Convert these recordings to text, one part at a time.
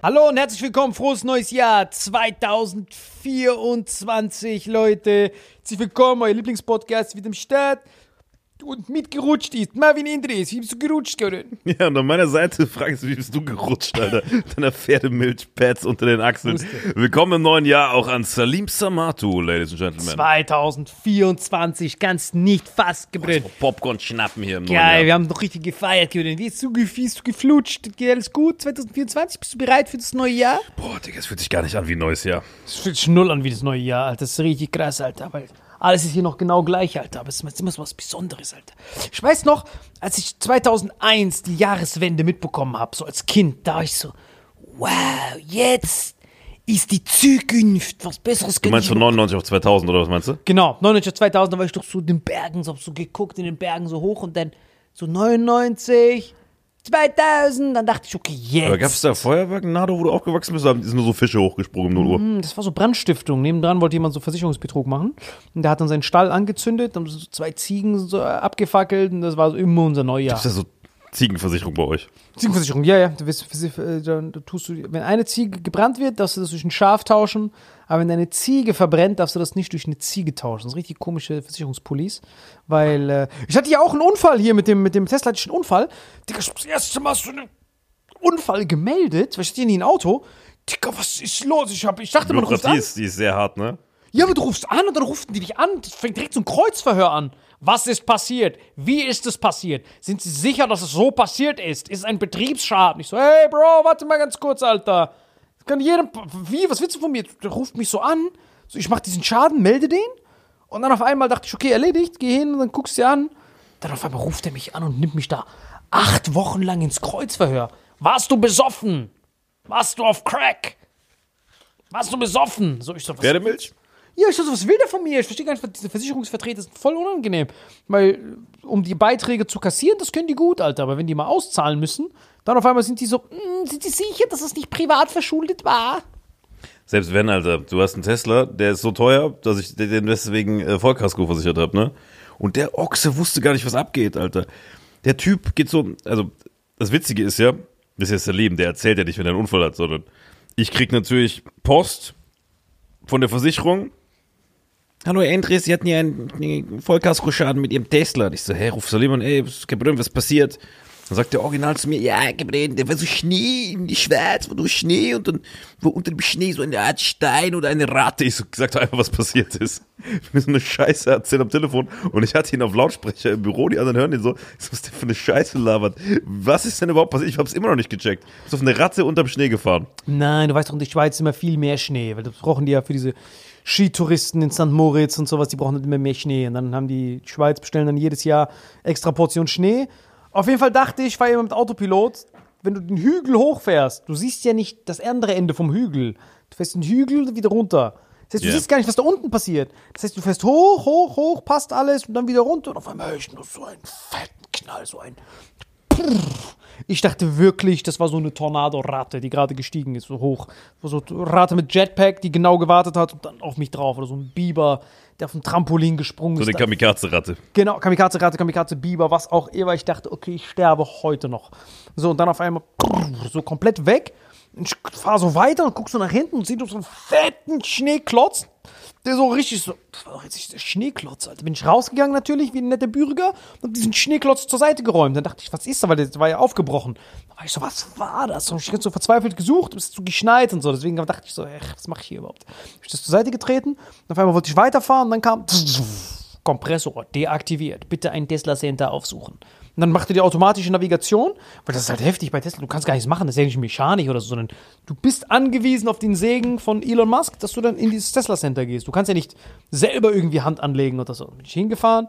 Hallo und herzlich willkommen, frohes neues Jahr 2024, Leute. Herzlich willkommen, euer Lieblingspodcast wieder im Start. Und mitgerutscht ist. Marvin Indres, wie bist du gerutscht, Gören? Ja, und an meiner Seite fragst du, wie bist du gerutscht, Alter? Deiner Pferdemilchpads unter den Achseln. Willkommen im neuen Jahr auch an Salim Samatu, Ladies and Gentlemen. 2024, ganz nicht fast gebrannt. Popcorn schnappen hier im neuen Geil, wir Jahr. haben noch richtig gefeiert, Gören. Wie ist du, wie ist du geflutscht? Geht alles gut? 2024, bist du bereit für das neue Jahr? Boah, Digga, es fühlt sich gar nicht an wie ein neues Jahr. Das fühlt sich null an wie das neue Jahr, Alter. Das ist richtig krass, Alter. Weil alles ist hier noch genau gleich, Alter. Aber es ist immer so was Besonderes, Alter. Ich weiß noch, als ich 2001 die Jahreswende mitbekommen habe, so als Kind, da war ich so, wow, jetzt ist die Zukunft was Besseres. Du meinst von 99 auf 2000 oder was meinst du? Genau, 99 2000, da war ich doch so in den Bergen, so so geguckt in den Bergen so hoch und dann so 99, 2000, dann dachte ich, okay, jetzt. Aber gab es da Feuerwerk in Nado, wo du aufgewachsen bist? Da sind nur so Fische hochgesprungen um 0 Uhr. Hm, Das war so Brandstiftung. Nebendran wollte jemand so Versicherungsbetrug machen. Und der hat dann seinen Stall angezündet, dann so zwei Ziegen so abgefackelt und das war so immer unser Neujahr. Ist das so Ziegenversicherung bei euch? Ziegenversicherung, ja, ja. Du, wirst, äh, dann tust du, wenn eine Ziege gebrannt wird, darfst du das durch ein Schaf tauschen. Aber wenn deine Ziege verbrennt, darfst du das nicht durch eine Ziege tauschen. Das ist richtig komische Versicherungspolice. Weil, äh, ich hatte ja auch einen Unfall hier mit dem, mit dem Tesla, hatte ich einen Unfall. Digga, das erste Mal so einen Unfall gemeldet, weil ich hatte hier nie ein Auto. Digga, was ist los? Ich, hab, ich dachte, man ruft an. ist, die ist sehr hart, ne? Ja, aber du rufst an und dann rufen die dich an. Das fängt direkt so ein Kreuzverhör an. Was ist passiert? Wie ist es passiert? Sind sie sicher, dass es so passiert ist? Ist es ein Betriebsschaden? Ich so, hey Bro, warte mal ganz kurz, Alter. Kann jedem. Wie? Was willst du von mir? Der ruft mich so an. So, ich mach diesen Schaden, melde den. Und dann auf einmal dachte ich, okay, erledigt, geh hin und dann guckst du dir an. Dann auf einmal ruft er mich an und nimmt mich da acht Wochen lang ins Kreuzverhör. Warst du besoffen? Warst du auf Crack? Warst du besoffen? So, ich so, was, Pferdemilch? ja, ich dachte, was will der von mir? Ich verstehe gar nicht, diese Versicherungsvertreter sind voll unangenehm. Weil, um die Beiträge zu kassieren, das können die gut, Alter. Aber wenn die mal auszahlen müssen, dann auf einmal sind die so, "Mm, sind die sicher, dass es nicht privat verschuldet war? Selbst wenn, Alter, du hast einen Tesla, der ist so teuer, dass ich den deswegen äh, Vollkasko versichert habe, ne? Und der Ochse wusste gar nicht, was abgeht, Alter. Der Typ geht so, also das Witzige ist ja, das ist jetzt der Leben, der erzählt ja nicht, wenn er einen Unfall hat, sondern ich krieg natürlich Post von der Versicherung. Hallo Herr Endres, Sie hatten ja einen, einen Vollkasko-Schaden mit Ihrem Tesla. Und ich so, hey, ruf Salim an, ey, was, Problem, was passiert? Dann sagt der Original zu mir, ja, Gabriel, der war so Schnee in die Schweiz, war nur Schnee und dann war unter dem Schnee so eine Art Stein oder eine Ratte. Ich so, sag doch einfach, was passiert ist. Mir so eine Scheiße erzählt am Telefon und ich hatte ihn auf Lautsprecher im Büro, die anderen hören den so, was ist der für eine Scheiße labert? Was ist denn überhaupt passiert? Ich hab's immer noch nicht gecheckt. Ist auf eine Ratte unterm Schnee gefahren. Nein, du weißt doch, in der Schweiz ist immer viel mehr Schnee, weil das brauchen die ja für diese Skitouristen in St. Moritz und sowas, die brauchen halt immer mehr Schnee. Und dann haben die Schweiz bestellen dann jedes Jahr extra Portion Schnee. Auf jeden Fall dachte ich, ich fahre immer mit Autopilot, wenn du den Hügel hochfährst, du siehst ja nicht das andere Ende vom Hügel. Du fährst den Hügel wieder runter. Das heißt, du Ja. siehst gar nicht, was da unten passiert. Das heißt, du fährst hoch, hoch, hoch, passt alles und dann wieder runter und auf einmal höre ich nur so einen fetten Knall, so ein ich dachte wirklich, das war so eine Tornado-Ratte, die gerade gestiegen ist, so hoch. So eine Ratte mit Jetpack, die genau gewartet hat und dann auf mich drauf. Oder so ein Biber, der auf dem Trampolin gesprungen So ist. eine Kamikaze-Ratte. Genau, Kamikaze-Ratte, Kamikaze-Biber, was auch immer. Ich dachte, okay, ich sterbe heute noch. So, und dann auf einmal so komplett weg. Und ich fahre so weiter und guck so nach hinten und sehe so einen fetten Schneeklotz. Der so richtig so, das war doch jetzt der Schneeklotz, Alter. Bin ich rausgegangen natürlich, wie ein netter Bürger, und hab diesen Schneeklotz zur Seite geräumt. Dann dachte ich, was ist da, weil der war ja aufgebrochen. Dann war ich so, was war das? Und ich hab so verzweifelt gesucht, es ist so geschneit und so. Deswegen dachte ich so, ach, was mache ich hier überhaupt? Hab ich das zur Seite getreten, und auf einmal wollte ich weiterfahren, und dann kam Kompressor deaktiviert. Bitte ein Tesla Center aufsuchen. Und dann macht er die automatische Navigation, weil das ist halt heftig bei Tesla. Du kannst gar nichts machen, das ist ja nicht mechanisch oder so, sondern du bist angewiesen auf den Segen von Elon Musk, dass du dann in dieses Tesla Center gehst. Du kannst ja nicht selber irgendwie Hand anlegen oder so. Bin ich hingefahren.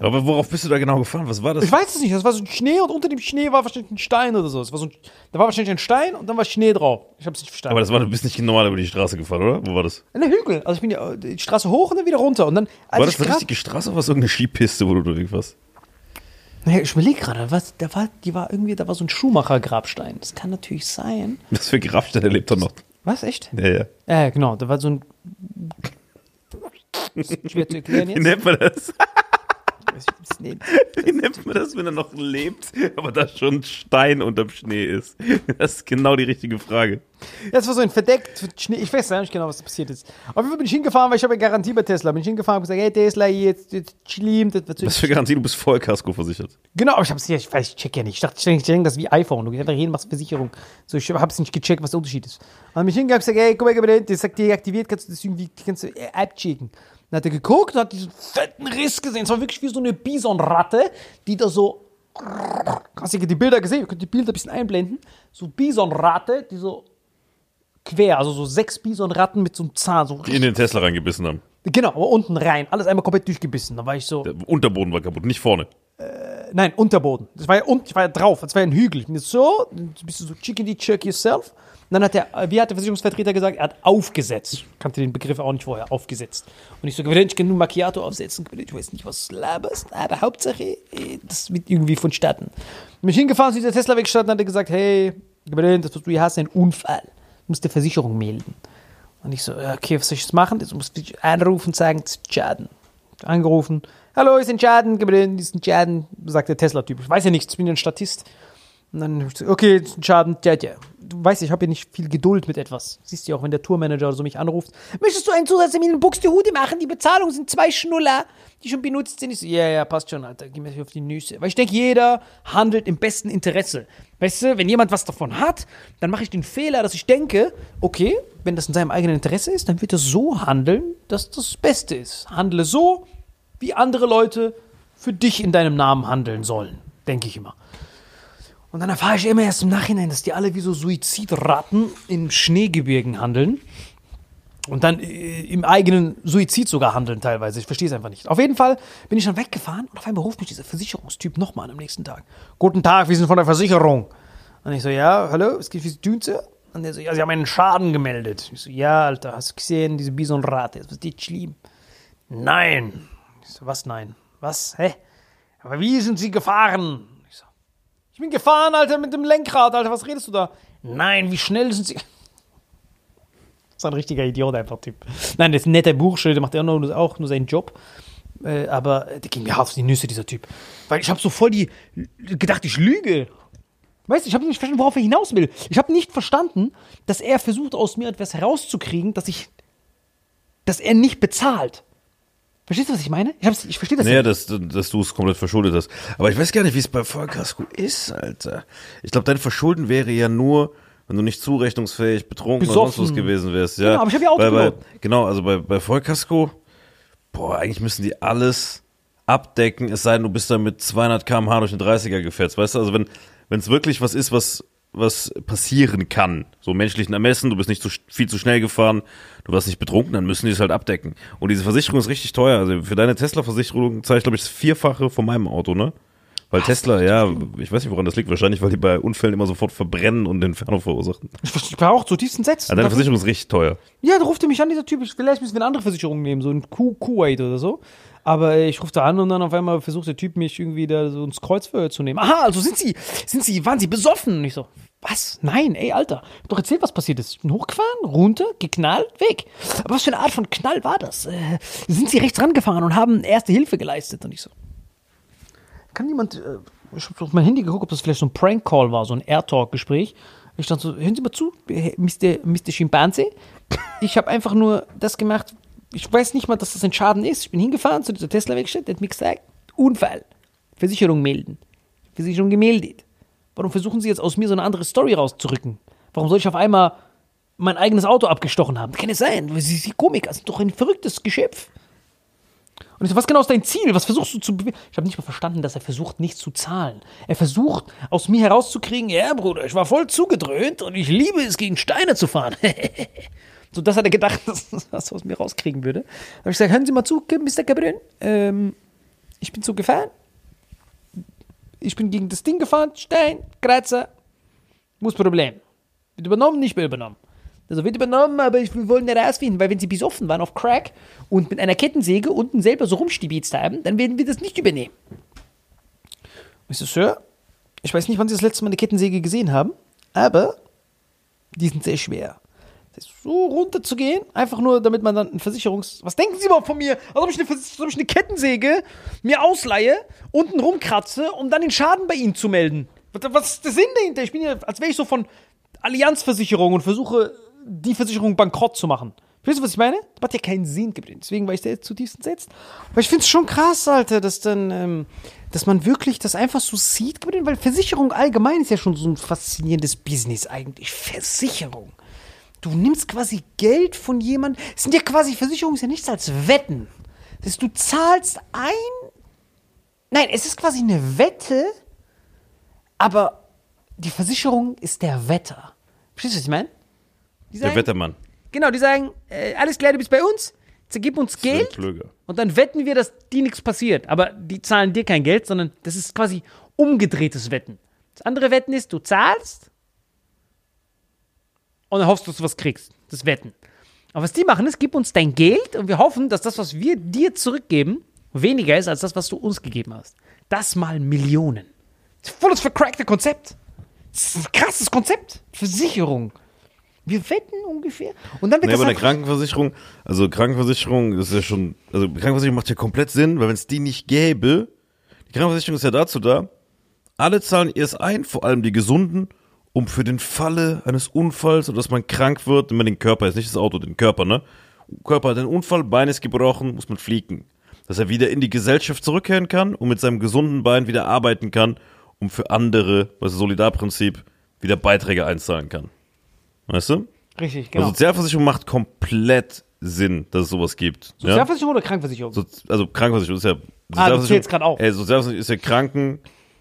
Aber worauf bist du da genau gefahren? Was war das? Ich weiß es nicht, das war so ein Schnee und unter dem Schnee war wahrscheinlich ein Stein oder so. Es war so ein, da war wahrscheinlich ein Stein und dann war Schnee drauf. Ich hab's nicht verstanden. Aber das war, du bist nicht normal über die Straße gefahren, oder? Wo war das? in der Hügel. Also ich bin ja die Straße hoch und dann wieder runter. Und dann, War das eine richtige Straße oder war es irgendeine Skipiste, wo du unterwegs warst? Naja, ich überlege gerade, was, da war, die war irgendwie, da war so ein Schuhmacher-Grabstein. Das kann natürlich sein. Was für Grabstein der lebt doch noch. Was, echt? Ja, ja. Ja, genau, da war so ein. Schwer zu erklären Wie jetzt. nennt man das? Nennt- Wie nennt man das, wenn er noch lebt, aber da schon Stein unterm Schnee ist? Das ist genau die richtige Frage. Das war so ein verdeckt Schnee. Ich weiß ja nicht genau, was passiert ist. Auf jeden Fall bin ich hingefahren, weil ich habe ja Garantie bei Tesla. Bin ich hingefahren und gesagt, hey Tesla, jetzt, jetzt schlimm, das wird. Was für Garantie, du bist Vollkasko versichert. Genau, aber ich hab's ja, ich weiß, ich check ja nicht. Ich dachte, ich denke, ich denke, das ist wie iPhone. Du gehst einfach hin, machst Versicherung. So, ich hab's nicht gecheckt, was der Unterschied ist. Und dann bin ich hingegangen und gesagt, hey, guck mal, mal, das sagt deaktiviert, kannst du das irgendwie, kannst du äh, App checken. Dann hat er geguckt und hat diesen fetten Riss gesehen. Es war wirklich wie so eine Bisonratte, die da so, hast du die Bilder gesehen? Ihr könnt die Bilder ein bisschen einblenden. So Bisonratte, die so quer, also so sechs Bisonratten mit so einem Zahn, so Die in den Tesla reingebissen haben. Genau, aber unten rein. Alles einmal komplett durchgebissen. Da war ich so. Der Unterboden war kaputt, nicht vorne. Nein, Unterboden. Das war ja unten, ich war ja drauf, das war ja ein Hügel. Ich bin jetzt so, ein bisschen so chickeny check yourself. Und dann hat der, wie hat der Versicherungsvertreter gesagt, er hat aufgesetzt. Kannte den Begriff auch nicht vorher, aufgesetzt. Und ich so, ich kann nur Macchiato aufsetzen, ich weiß nicht, was du laberst, aber Hauptsache, eh, das wird irgendwie vonstatten. Bin ich hingefahren zu dieser Tesla weggestanden, hat er gesagt, hey, das was du hier hast, ist ein Unfall. Du musst der Versicherung melden. Und ich so, okay, was soll ich jetzt machen? Jetzt muss ich anrufen und sagen, das ist Schaden. Angerufen. Hallo, ist ein Schaden, ist ein Schaden, sagt der Tesla-Typ. Ich weiß ja nichts, ich bin ja ein Statist. Und dann, okay, ist ein Schaden, ja, ja. Du weißt, ich habe ja nicht viel Geduld mit etwas. Siehst du ja auch, wenn der Tourmanager oder so mich anruft. Möchtest du einen Zusatztermin in Buxtehude machen? Die Bezahlung sind zwei Schnuller, die schon benutzt sind. Ich so, ja, ja, passt schon, Alter, geh mir auf die Nüsse. Weil ich denke, jeder handelt im besten Interesse. Weißt du, wenn jemand was davon hat, dann mache ich den Fehler, dass ich denke, okay, wenn das in seinem eigenen Interesse ist, dann wird er so handeln, dass das Beste ist. Handle so, wie andere Leute für dich in deinem Namen handeln sollen, denke ich immer. Und dann erfahre ich immer erst im Nachhinein, dass die alle wie so Suizidratten in Schneegebirgen handeln. Und dann äh, im eigenen Suizid sogar handeln teilweise. Ich verstehe es einfach nicht. Auf jeden Fall bin ich dann weggefahren und auf einmal ruft mich dieser Versicherungstyp nochmal am nächsten Tag. Guten Tag, wir sind von der Versicherung. Und ich so, ja, hallo, es geht wie Dünze. Und der so, ja, Sie haben einen Schaden gemeldet. Ich so, ja, Alter, hast du gesehen, diese Bisonrate, das ist nicht schlimm. Nein. Ich so, was nein? Was? Hä? Aber wie sind Sie gefahren? Ich bin gefahren, Alter, mit dem Lenkrad, Alter, was redest du da? Nein, wie schnell sind Sie? Das ist ein richtiger Idiot, einfach Typ. Nein, das ist ein netter Bursche, der macht ja auch nur, auch nur seinen Job. Äh, aber der ging mir hart auf die Nüsse, dieser Typ. Weil ich habe so voll die. gedacht, ich lüge. Weißt du, ich habe nicht verstanden, worauf er hinaus will. Ich habe nicht verstanden, dass er versucht, aus mir etwas herauszukriegen, dass ich. dass er nicht bezahlt. Verstehst du, was ich meine? Ich, hab's, ich verstehe das Naja, nicht. dass, dass du es komplett verschuldet hast. Aber ich weiß gar nicht, wie es bei Vollkasko ist, Alter. Ich glaube, dein Verschulden wäre ja nur, wenn du nicht zurechnungsfähig, betrunken oder sonst Besoffen. was gewesen wärst. Ja. Genau, aber ich hab ja Weil bei, Autopilot. Genau, also bei, bei Vollkasko, boah, eigentlich müssen die alles abdecken, es sei denn, du bist da mit 200 km/h durch den 30er gefetzt, weißt du? Also wenn wenn es wirklich was ist, was was passieren kann, so menschlichen Ermessen, du bist nicht zu, viel zu schnell gefahren, du warst nicht betrunken, dann müssen die es halt abdecken. Und diese Versicherung ist richtig teuer. Also für deine Tesla-Versicherung zahle ich, glaube ich, das Vierfache von meinem Auto, ne? Weil Tesla, ja, ich weiß nicht, woran das liegt. Wahrscheinlich, weil die bei Unfällen immer sofort verbrennen und Inferno verursachen. Ich, war auch zu tiefsten Sätzen. Also deine Versicherung ist richtig teuer. Ja, da ruft er mich an, dieser Typ. Ich- Vielleicht müssen wir eine andere Versicherung nehmen, so ein Ku Kuwait oder so. Aber ich rufe da an und dann auf einmal versucht der Typ mich irgendwie da so ins Kreuzverhör zu nehmen. Aha, also sind Sie, sind Sie, waren Sie besoffen? Und ich so, was? Nein, ey, Alter. Hab Doch erzählt, was passiert ist. Ich hochgefahren, runter, geknallt, weg. Aber was für eine Art von Knall war das? Äh, sind Sie rechts rangefahren und haben erste Hilfe geleistet? Und ich so, kann jemand, äh, ich habe auf mein Handy geguckt, ob das vielleicht so ein Prank-Call war, so ein Air-Talk-Gespräch. Ich stand so, hören Sie mal zu, Mr. Mr. Schimpanse. Ich habe einfach nur das gemacht, ich weiß nicht mal, dass das ein Schaden ist. Ich bin hingefahren zu dieser Tesla-Werkstatt, der hat mir gesagt, Unfall, Versicherung melden. Versicherung gemeldet. Warum versuchen Sie jetzt aus mir so eine andere Story rauszurücken? Warum soll ich auf einmal mein eigenes Auto abgestochen haben? Kann es sein? Sie sind Komiker, sind doch ein verrücktes Geschöpf. Und ich so, was genau ist dein Ziel? Was versuchst du zu bewegen? Ich habe nicht mal verstanden, dass er versucht, nicht zu zahlen. Er versucht, aus mir herauszukriegen, ja, Bruder, ich war voll zugedröhnt und ich liebe es, gegen Steine zu fahren. so, das hat er gedacht, dass das aus mir rauskriegen würde. Da habe ich gesagt, hören Sie mal zu, Mr. Cabrin. Ähm, ich bin so gefahren. Ich bin gegen das Ding gefahren, Stein, Kratzer. Muss Problem. Wird übernommen, nicht mehr übernommen. Also wird übernommen, aber ich, wir wollen herausfinden, weil wenn sie besoffen waren auf Crack und mit einer Kettensäge unten selber so rumstibitzt haben, dann werden wir das nicht übernehmen. Ich so, Sir, ich weiß nicht, wann Sie das letzte Mal eine Kettensäge gesehen haben, aber die sind sehr schwer. So runter zu gehen, einfach nur, damit man dann ein Versicherungs... Was denken Sie überhaupt von mir? Als ob ich eine, als ob ich eine Kettensäge mir ausleihe, unten rumkratze, um dann den Schaden bei Ihnen zu melden. Was, ist der Sinn dahinter? Ich bin ja, als wäre ich so von Allianzversicherung und versuche, die Versicherung bankrott zu machen. Verstehst du, was ich meine? Das macht ja keinen Sinn. Deswegen war ich da jetzt zutiefst entsetzt. Aber ich finde es schon krass, Alter, dass dann, ähm, dass man wirklich das einfach so sieht, weil Versicherung allgemein ist ja schon so ein faszinierendes Business eigentlich. Versicherung. Du nimmst quasi Geld von jemandem. Es sind ja quasi Versicherungen, ist ja nichts als Wetten. Das heißt, du zahlst ein. Nein, es ist quasi eine Wette, aber die Versicherung ist der Wetter. Verstehst du, was ich meine? Die Der sagen- Wettermann. Genau, die sagen, äh, alles klar, du bist bei uns, gib uns Geld und dann wetten wir, dass dir nichts passiert. Aber die zahlen dir kein Geld, sondern das ist quasi umgedrehtes Wetten. Das andere Wetten ist, du zahlst und dann hoffst du, dass du was kriegst. Das Wetten. Aber was die machen ist, gib uns dein Geld und wir hoffen, dass das, was wir dir zurückgeben, weniger ist als das, was du uns gegeben hast. Das mal Millionen. Das ist voll das vercrackte Konzept. Das ist ein krasses Konzept. Versicherung. Wir wetten ungefähr. Und dann wird Nee, das aber eine Krankenversicherung, also Krankenversicherung ist ja schon, also Krankenversicherung macht ja komplett Sinn, weil wenn es die nicht gäbe, die Krankenversicherung ist ja dazu da, alle zahlen erst ein, vor allem die Gesunden, um für den Falle eines Unfalls oder dass man krank wird, wenn man den Körper, jetzt nicht das Auto, den Körper, ne? Körper hat einen Unfall, Bein ist gebrochen, muss man fliegen. Dass er wieder in die Gesellschaft zurückkehren kann und mit seinem gesunden Bein wieder arbeiten kann, um für andere, was das Solidarprinzip, wieder Beiträge einzahlen kann. Weißt du? Richtig, Also genau. Sozialversicherung macht komplett Sinn, dass es sowas gibt. Ja? Sozialversicherung oder Krankenversicherung? So, also Krankenversicherung ist ja. Ah, du Sozialversicherung- zählst grad auf. Ey, Sozialversicherung ist ja Kranken,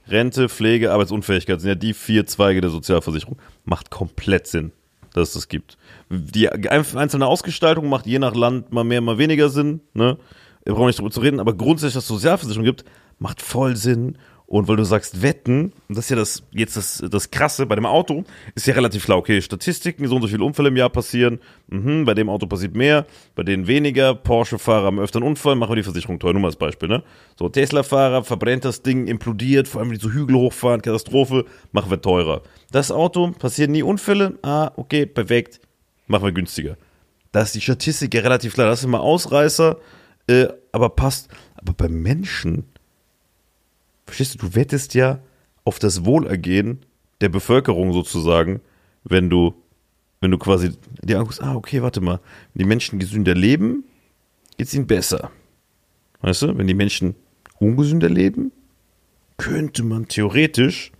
Rente, Pflege, Arbeitsunfähigkeit sind ja die vier Zweige der Sozialversicherung. Macht komplett Sinn, dass es das gibt. Die einzelne Ausgestaltung macht je nach Land mal mehr, mal weniger Sinn. Ne? Wir brauchen nicht drüber zu reden, aber grundsätzlich, dass es Sozialversicherung gibt, macht voll Sinn. Und weil du sagst Wetten, das ist ja das, jetzt das, das Krasse, bei dem Auto ist ja relativ klar, okay, Statistiken, so und so viele Unfälle im Jahr passieren, mhm, bei dem Auto passiert mehr, bei denen weniger, Porsche-Fahrer haben öfter einen Unfall, machen wir die Versicherung teuer, nur mal als Beispiel, ne? So, Tesla-Fahrer verbrennt das Ding, implodiert, vor allem wenn die so Hügel hochfahren, Katastrophe, machen wir teurer. Das Auto, passieren nie Unfälle, ah, okay, perfekt, machen wir günstiger. Da ist die Statistik ja relativ klar, das ist immer Ausreißer, äh, aber passt. Aber bei Menschen, verstehst du, du wettest ja auf das Wohlergehen der Bevölkerung sozusagen, wenn du, wenn du quasi dir anguckst, ah, okay, warte mal, wenn die Menschen gesünder leben, geht's ihnen besser. Weißt du, wenn die Menschen ungesünder leben, könnte man theoretisch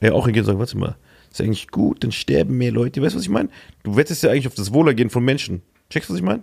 ja auch hingehen und sagen, warte mal, ist eigentlich gut, dann sterben mehr Leute. Weißt du, was ich meine? Du wettest ja eigentlich auf das Wohlergehen von Menschen. Checkst du, was ich meine?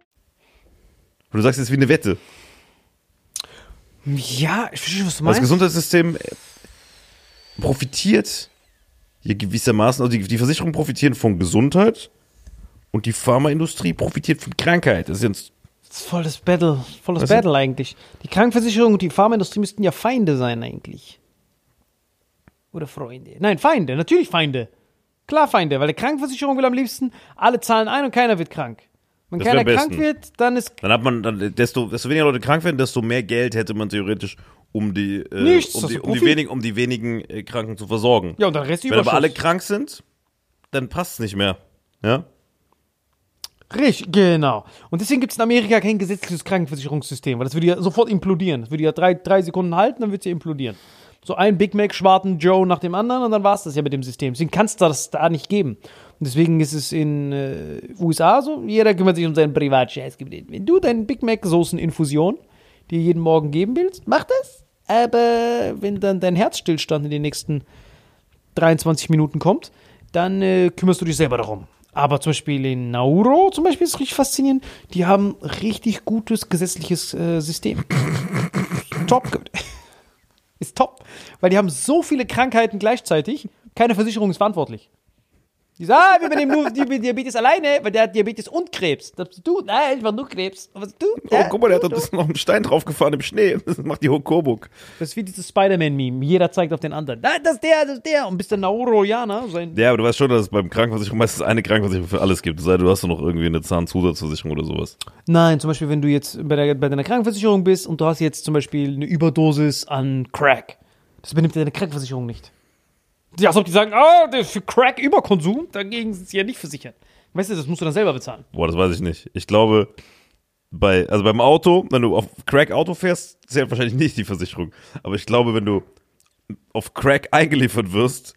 Und du sagst, es ist wie eine Wette. Ja, ich verstehe, was du Das meinst. Gesundheitssystem äh, profitiert hier gewissermaßen, also die, die Versicherungen profitieren von Gesundheit und die Pharmaindustrie profitiert von Krankheit. Das ist jetzt, Das ist voll das Battle, voll das Weißt du? Battle eigentlich. Die Krankenversicherung und die Pharmaindustrie müssten ja Feinde sein eigentlich. Oder Freunde. Nein, Feinde, natürlich Feinde. Klar Feinde, weil die Krankenversicherung will am liebsten, alle zahlen ein und keiner wird krank. Wenn Das keiner krank wird, dann ist dann hat man, dann, desto, desto weniger Leute krank werden, desto mehr Geld hätte man theoretisch, um die, äh, Nichts, um die, um die, wenigen, um die wenigen äh, Kranken zu versorgen. ja und dann Rest Wenn aber alle krank sind, dann passt es nicht mehr. Ja? Richtig, genau. Und deswegen gibt es in Amerika kein gesetzliches Krankenversicherungssystem, weil das würde ja sofort implodieren. Das würde ja drei, drei Sekunden halten, dann wird es ja implodieren. So ein Big Mac, Schwarten Joe nach dem anderen und dann war es das ja mit dem System. Deswegen kann es das da nicht geben. Deswegen ist es in äh, USA so, jeder kümmert sich um seinen Privatscheißgebiet. Wenn du deinen Big Mac Soßeninfusion dir jeden Morgen geben willst, mach das. Aber wenn dann dein Herzstillstand in den nächsten 23 Minuten kommt, dann äh, kümmerst du dich selber darum. Aber zum Beispiel in Nauru, zum Beispiel ist es richtig faszinierend, die haben richtig gutes gesetzliches äh, System. top. Ist top. Weil die haben so viele Krankheiten gleichzeitig, keine Versicherung ist verantwortlich. Die sagen, ah, wir übernehmen nur Diabetes alleine, weil der hat Diabetes und Krebs. Das bist du, nein, ich war nur Krebs. Was du? Oh, guck mal, der hat da ein bisschen noch einen Stein draufgefahren im Schnee. Das macht die Hokoburg. Das ist wie dieses Spider-Man-Meme. Jeder zeigt auf den anderen. Nein, das ist der, das ist der. Und bis der Nauro-Jana sein. Ja, aber du weißt schon, dass es beim Krankenversicherung meistens eine Krankenversicherung für alles gibt. Es sei denn, du hast noch irgendwie eine Zahnzusatzversicherung oder sowas. Nein, zum Beispiel, wenn du jetzt bei, der, bei deiner Krankenversicherung bist und du hast jetzt zum Beispiel eine Überdosis an Crack. Das benimmt deine Krankenversicherung nicht. Ja, als ob die sagen, ah, ist für Crack-Überkonsum, dagegen sind sie ja nicht versichert. Weißt du, das musst du dann selber bezahlen. Boah, das weiß ich nicht. Ich glaube, bei, also beim Auto, wenn du auf Crack Auto fährst, zählt wahrscheinlich nicht die Versicherung. Aber ich glaube, wenn du auf Crack eingeliefert wirst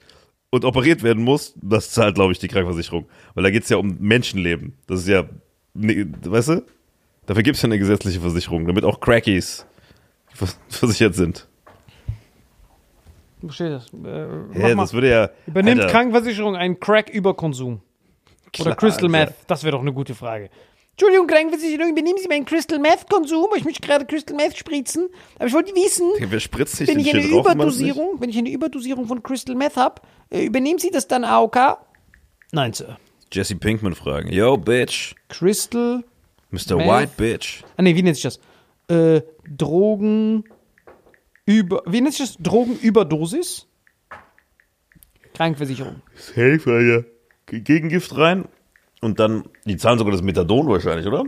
und operiert werden musst, das zahlt, glaube ich, die Krankenversicherung. Weil da geht es ja um Menschenleben. Das ist ja, ne, weißt du? Dafür gibt es ja eine gesetzliche Versicherung, damit auch Crackies vers- versichert sind. Verstehe das. Äh, Ja, mal. das würde ja. Übernimmt Alter, Krankenversicherung einen Crack-Überkonsum? Oder Crystal Alter. Meth? Das wäre doch eine gute Frage. Entschuldigung, Krankenversicherung, übernehmen Sie meinen Crystal Meth-Konsum? Ich möchte gerade Crystal Meth spritzen. Aber ich wollte wissen, Wer spritzt sich wenn ich eine drauf? Überdosierung, wenn ich eine Überdosierung von Crystal Meth habe, äh, übernehmen Sie das dann AOK? Nein, Sir. Jesse Pinkman fragen. Yo, Bitch. Crystal. Mr. Meth. White Bitch. Ah, nee, wie nennt sich das? Äh, Drogen. Über. Wie nennt sich das? Drogenüberdosis? Krankenversicherung. Safe, Alter. Ge- Gegengift rein. Und dann, die zahlen sogar das Methadon wahrscheinlich, oder?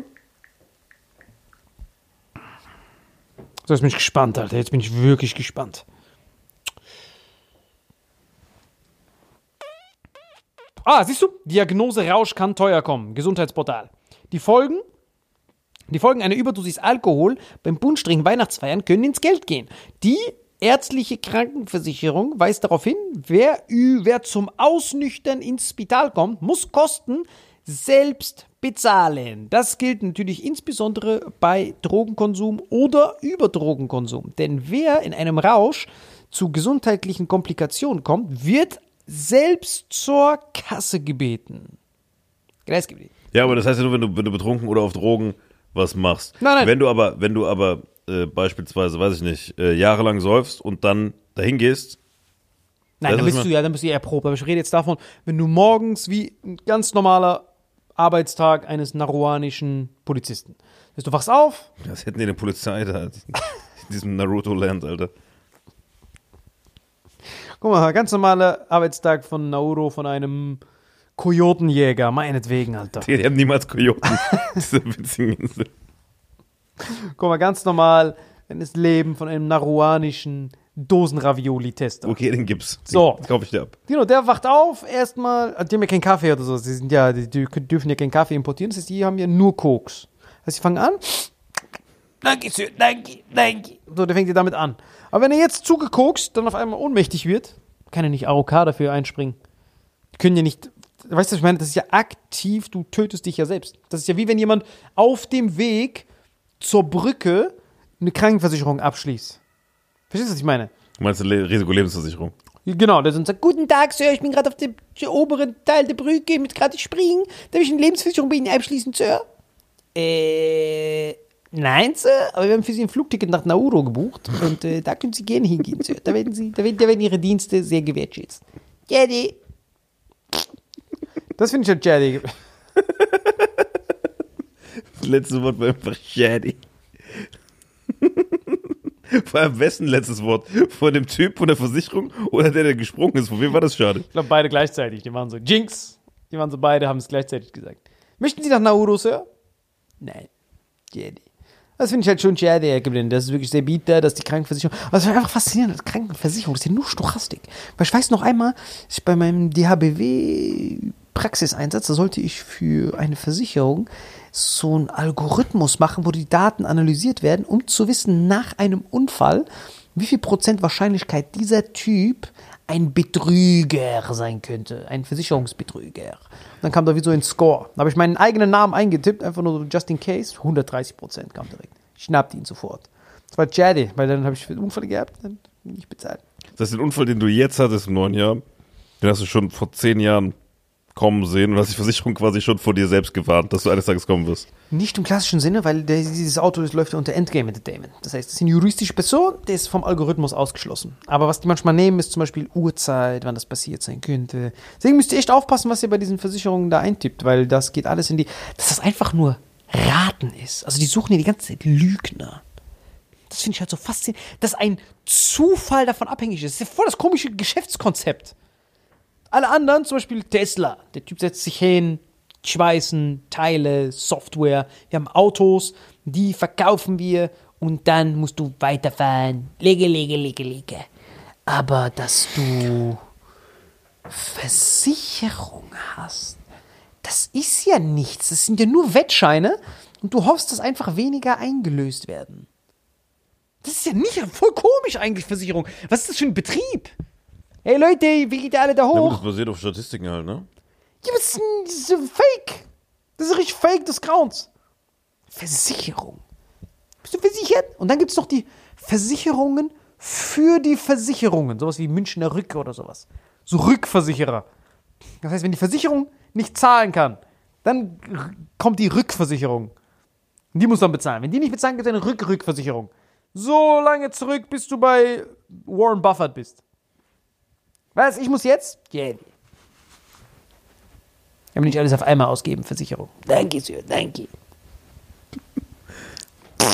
So, jetzt bin ich gespannt, Alter. Jetzt bin ich wirklich gespannt. Ah, siehst du? Diagnose Rausch kann teuer kommen. Gesundheitsportal. Die Folgen, die Folgen einer Überdosis Alkohol beim Bunstring Weihnachtsfeiern können ins Geld gehen. Die ärztliche Krankenversicherung weist darauf hin, wer, wer zum Ausnüchtern ins Spital kommt, muss Kosten selbst bezahlen. Das gilt natürlich insbesondere bei Drogenkonsum oder Überdrogenkonsum. Denn wer in einem Rausch zu gesundheitlichen Komplikationen kommt, wird selbst zur Kasse gebeten. Kreisgebiet. Ja, aber das heißt ja nur, wenn du, wenn du betrunken oder auf Drogen was machst. Nein, nein. Wenn du aber, wenn du aber äh, beispielsweise, weiß ich nicht, äh, jahrelang säufst und dann dahin gehst, Nein, dann ist bist du ja, dann bist du ja erprobt. Aber ich rede jetzt davon, wenn du morgens wie ein ganz normaler Arbeitstag eines naruanischen Polizisten. Du wachst auf, das hätten die eine Polizei da. In diesem Naruto-Land, Alter. guck mal, ganz normaler Arbeitstag von Nauro, von einem Kojotenjäger, meinetwegen, Alter. Die, haben niemals Kojoten. Diese witzigen Insel. Guck mal, ganz normal, das Leben von einem naruanischen Dosenravioli-Tester. Okay, den gibt's. So. Den kauf ich dir ab. Genau, der wacht auf, erstmal, also die haben ja keinen Kaffee oder so, sie sind ja, die, die dürfen ja keinen Kaffee importieren, das heißt, die haben ja nur Koks. Das heißt, sie fangen an, danke, Sir, danke, danke. So, der fängt ja damit an. Aber wenn er jetzt zugekokst, dann auf einmal ohnmächtig wird, kann er nicht AOK dafür einspringen. Die können ja nicht, weißt du, ich meine, das ist ja aktiv, du tötest dich ja selbst. Das ist ja wie wenn jemand auf dem Weg zur Brücke eine Krankenversicherung abschließt. Verstehst du, was ich meine? Du meinst eine Risikolebensversicherung? Genau, der sagt, guten Tag, Sir, ich bin gerade auf dem oberen Teil der Brücke, ich muss gerade springen. Darf ich eine Lebensversicherung bei Ihnen abschließen, Sir? Äh, nein, Sir, aber wir haben für Sie ein Flugticket nach Nauru gebucht und äh, da können Sie gerne hingehen, Sir. Da werden, Sie, da, werden, da werden Ihre Dienste sehr gewertschätzt. Jerry. Das finde ich ja Jerry. Das letzte Wort war einfach Shady. Vor allem wessen letztes Wort? Von dem Typ von der Versicherung oder der, der gesprungen ist? Von wem war das schade? Ich glaube, beide gleichzeitig. Die waren so Jinx. Die waren so beide, haben es gleichzeitig gesagt. Möchten Sie nach Nauru, Sir? Nein. Jerry. Das finde ich halt schon schade, Herr Geblin. Das ist wirklich sehr bitter, dass die Krankenversicherung. Aber es ist einfach faszinierend, dass Krankenversicherung, das ist ja nur Stochastik. Weil ich weiß noch einmal, ich bei meinem DHBW-Praxiseinsatz, da sollte ich für eine Versicherung so einen Algorithmus machen, wo die Daten analysiert werden, um zu wissen, nach einem Unfall, wie viel Prozent Wahrscheinlichkeit dieser Typ ein Betrüger sein könnte, ein Versicherungsbetrüger. Dann kam da wie so ein Score. Da habe ich meinen eigenen Namen eingetippt, einfach nur so just in case. 130 Prozent kam direkt. Ich schnappte ihn sofort. Das war Jaddy, weil dann habe ich einen Unfall gehabt, dann nicht bezahlt. Das ist den Unfall, den du jetzt hattest im neuen Jahr. Den hast du schon vor zehn Jahren kommen sehen und hast die Versicherung quasi schon vor dir selbst gewarnt, dass du eines Tages kommen wirst. Nicht im klassischen Sinne, weil der, dieses Auto das läuft ja unter Endgame Entertainment. Das heißt, das ist eine juristische Person, der ist vom Algorithmus ausgeschlossen. Aber was die manchmal nehmen, ist zum Beispiel Uhrzeit, wann das passiert sein könnte. Deswegen müsst ihr echt aufpassen, was ihr bei diesen Versicherungen da eintippt, weil das geht alles in die. Dass das einfach nur Raten ist. Also die suchen ja die ganze Zeit Lügner. Das finde ich halt so faszinierend, dass ein Zufall davon abhängig ist. Das ist ja voll das komische Geschäftskonzept. Alle anderen, zum Beispiel Tesla, der Typ setzt sich hin, schweißen, Teile, Software. Wir haben Autos, die verkaufen wir und dann musst du weiterfahren. Lege, lege, lege, lege. Aber dass du Versicherung hast, das ist ja nichts. Das sind ja nur Wettscheine und du hoffst, dass einfach weniger eingelöst werden. Das ist ja nicht voll komisch eigentlich, Versicherung. Was ist das für ein Betrieb? Hey Leute, wie geht ihr alle da Ja, gut, hoch? das basiert auf Statistiken halt, ne? Ja, das ist, ein- das ist ein Fake. Das ist richtig Fake des Grauens. Versicherung. Bist du versichert? Und dann gibt es noch die Versicherungen für die Versicherungen. Sowas wie Münchner Rück oder sowas. So Rückversicherer. Das heißt, wenn die Versicherung nicht zahlen kann, dann kommt die Rückversicherung. Und die muss dann bezahlen. Wenn die nicht bezahlen, gibt es eine Rück-Rückversicherung. So lange zurück, bis du bei Warren Buffett bist. Was? Ich muss jetzt? Yeah. Ich will nicht alles auf einmal ausgeben, Versicherung. Danke, Sir, danke.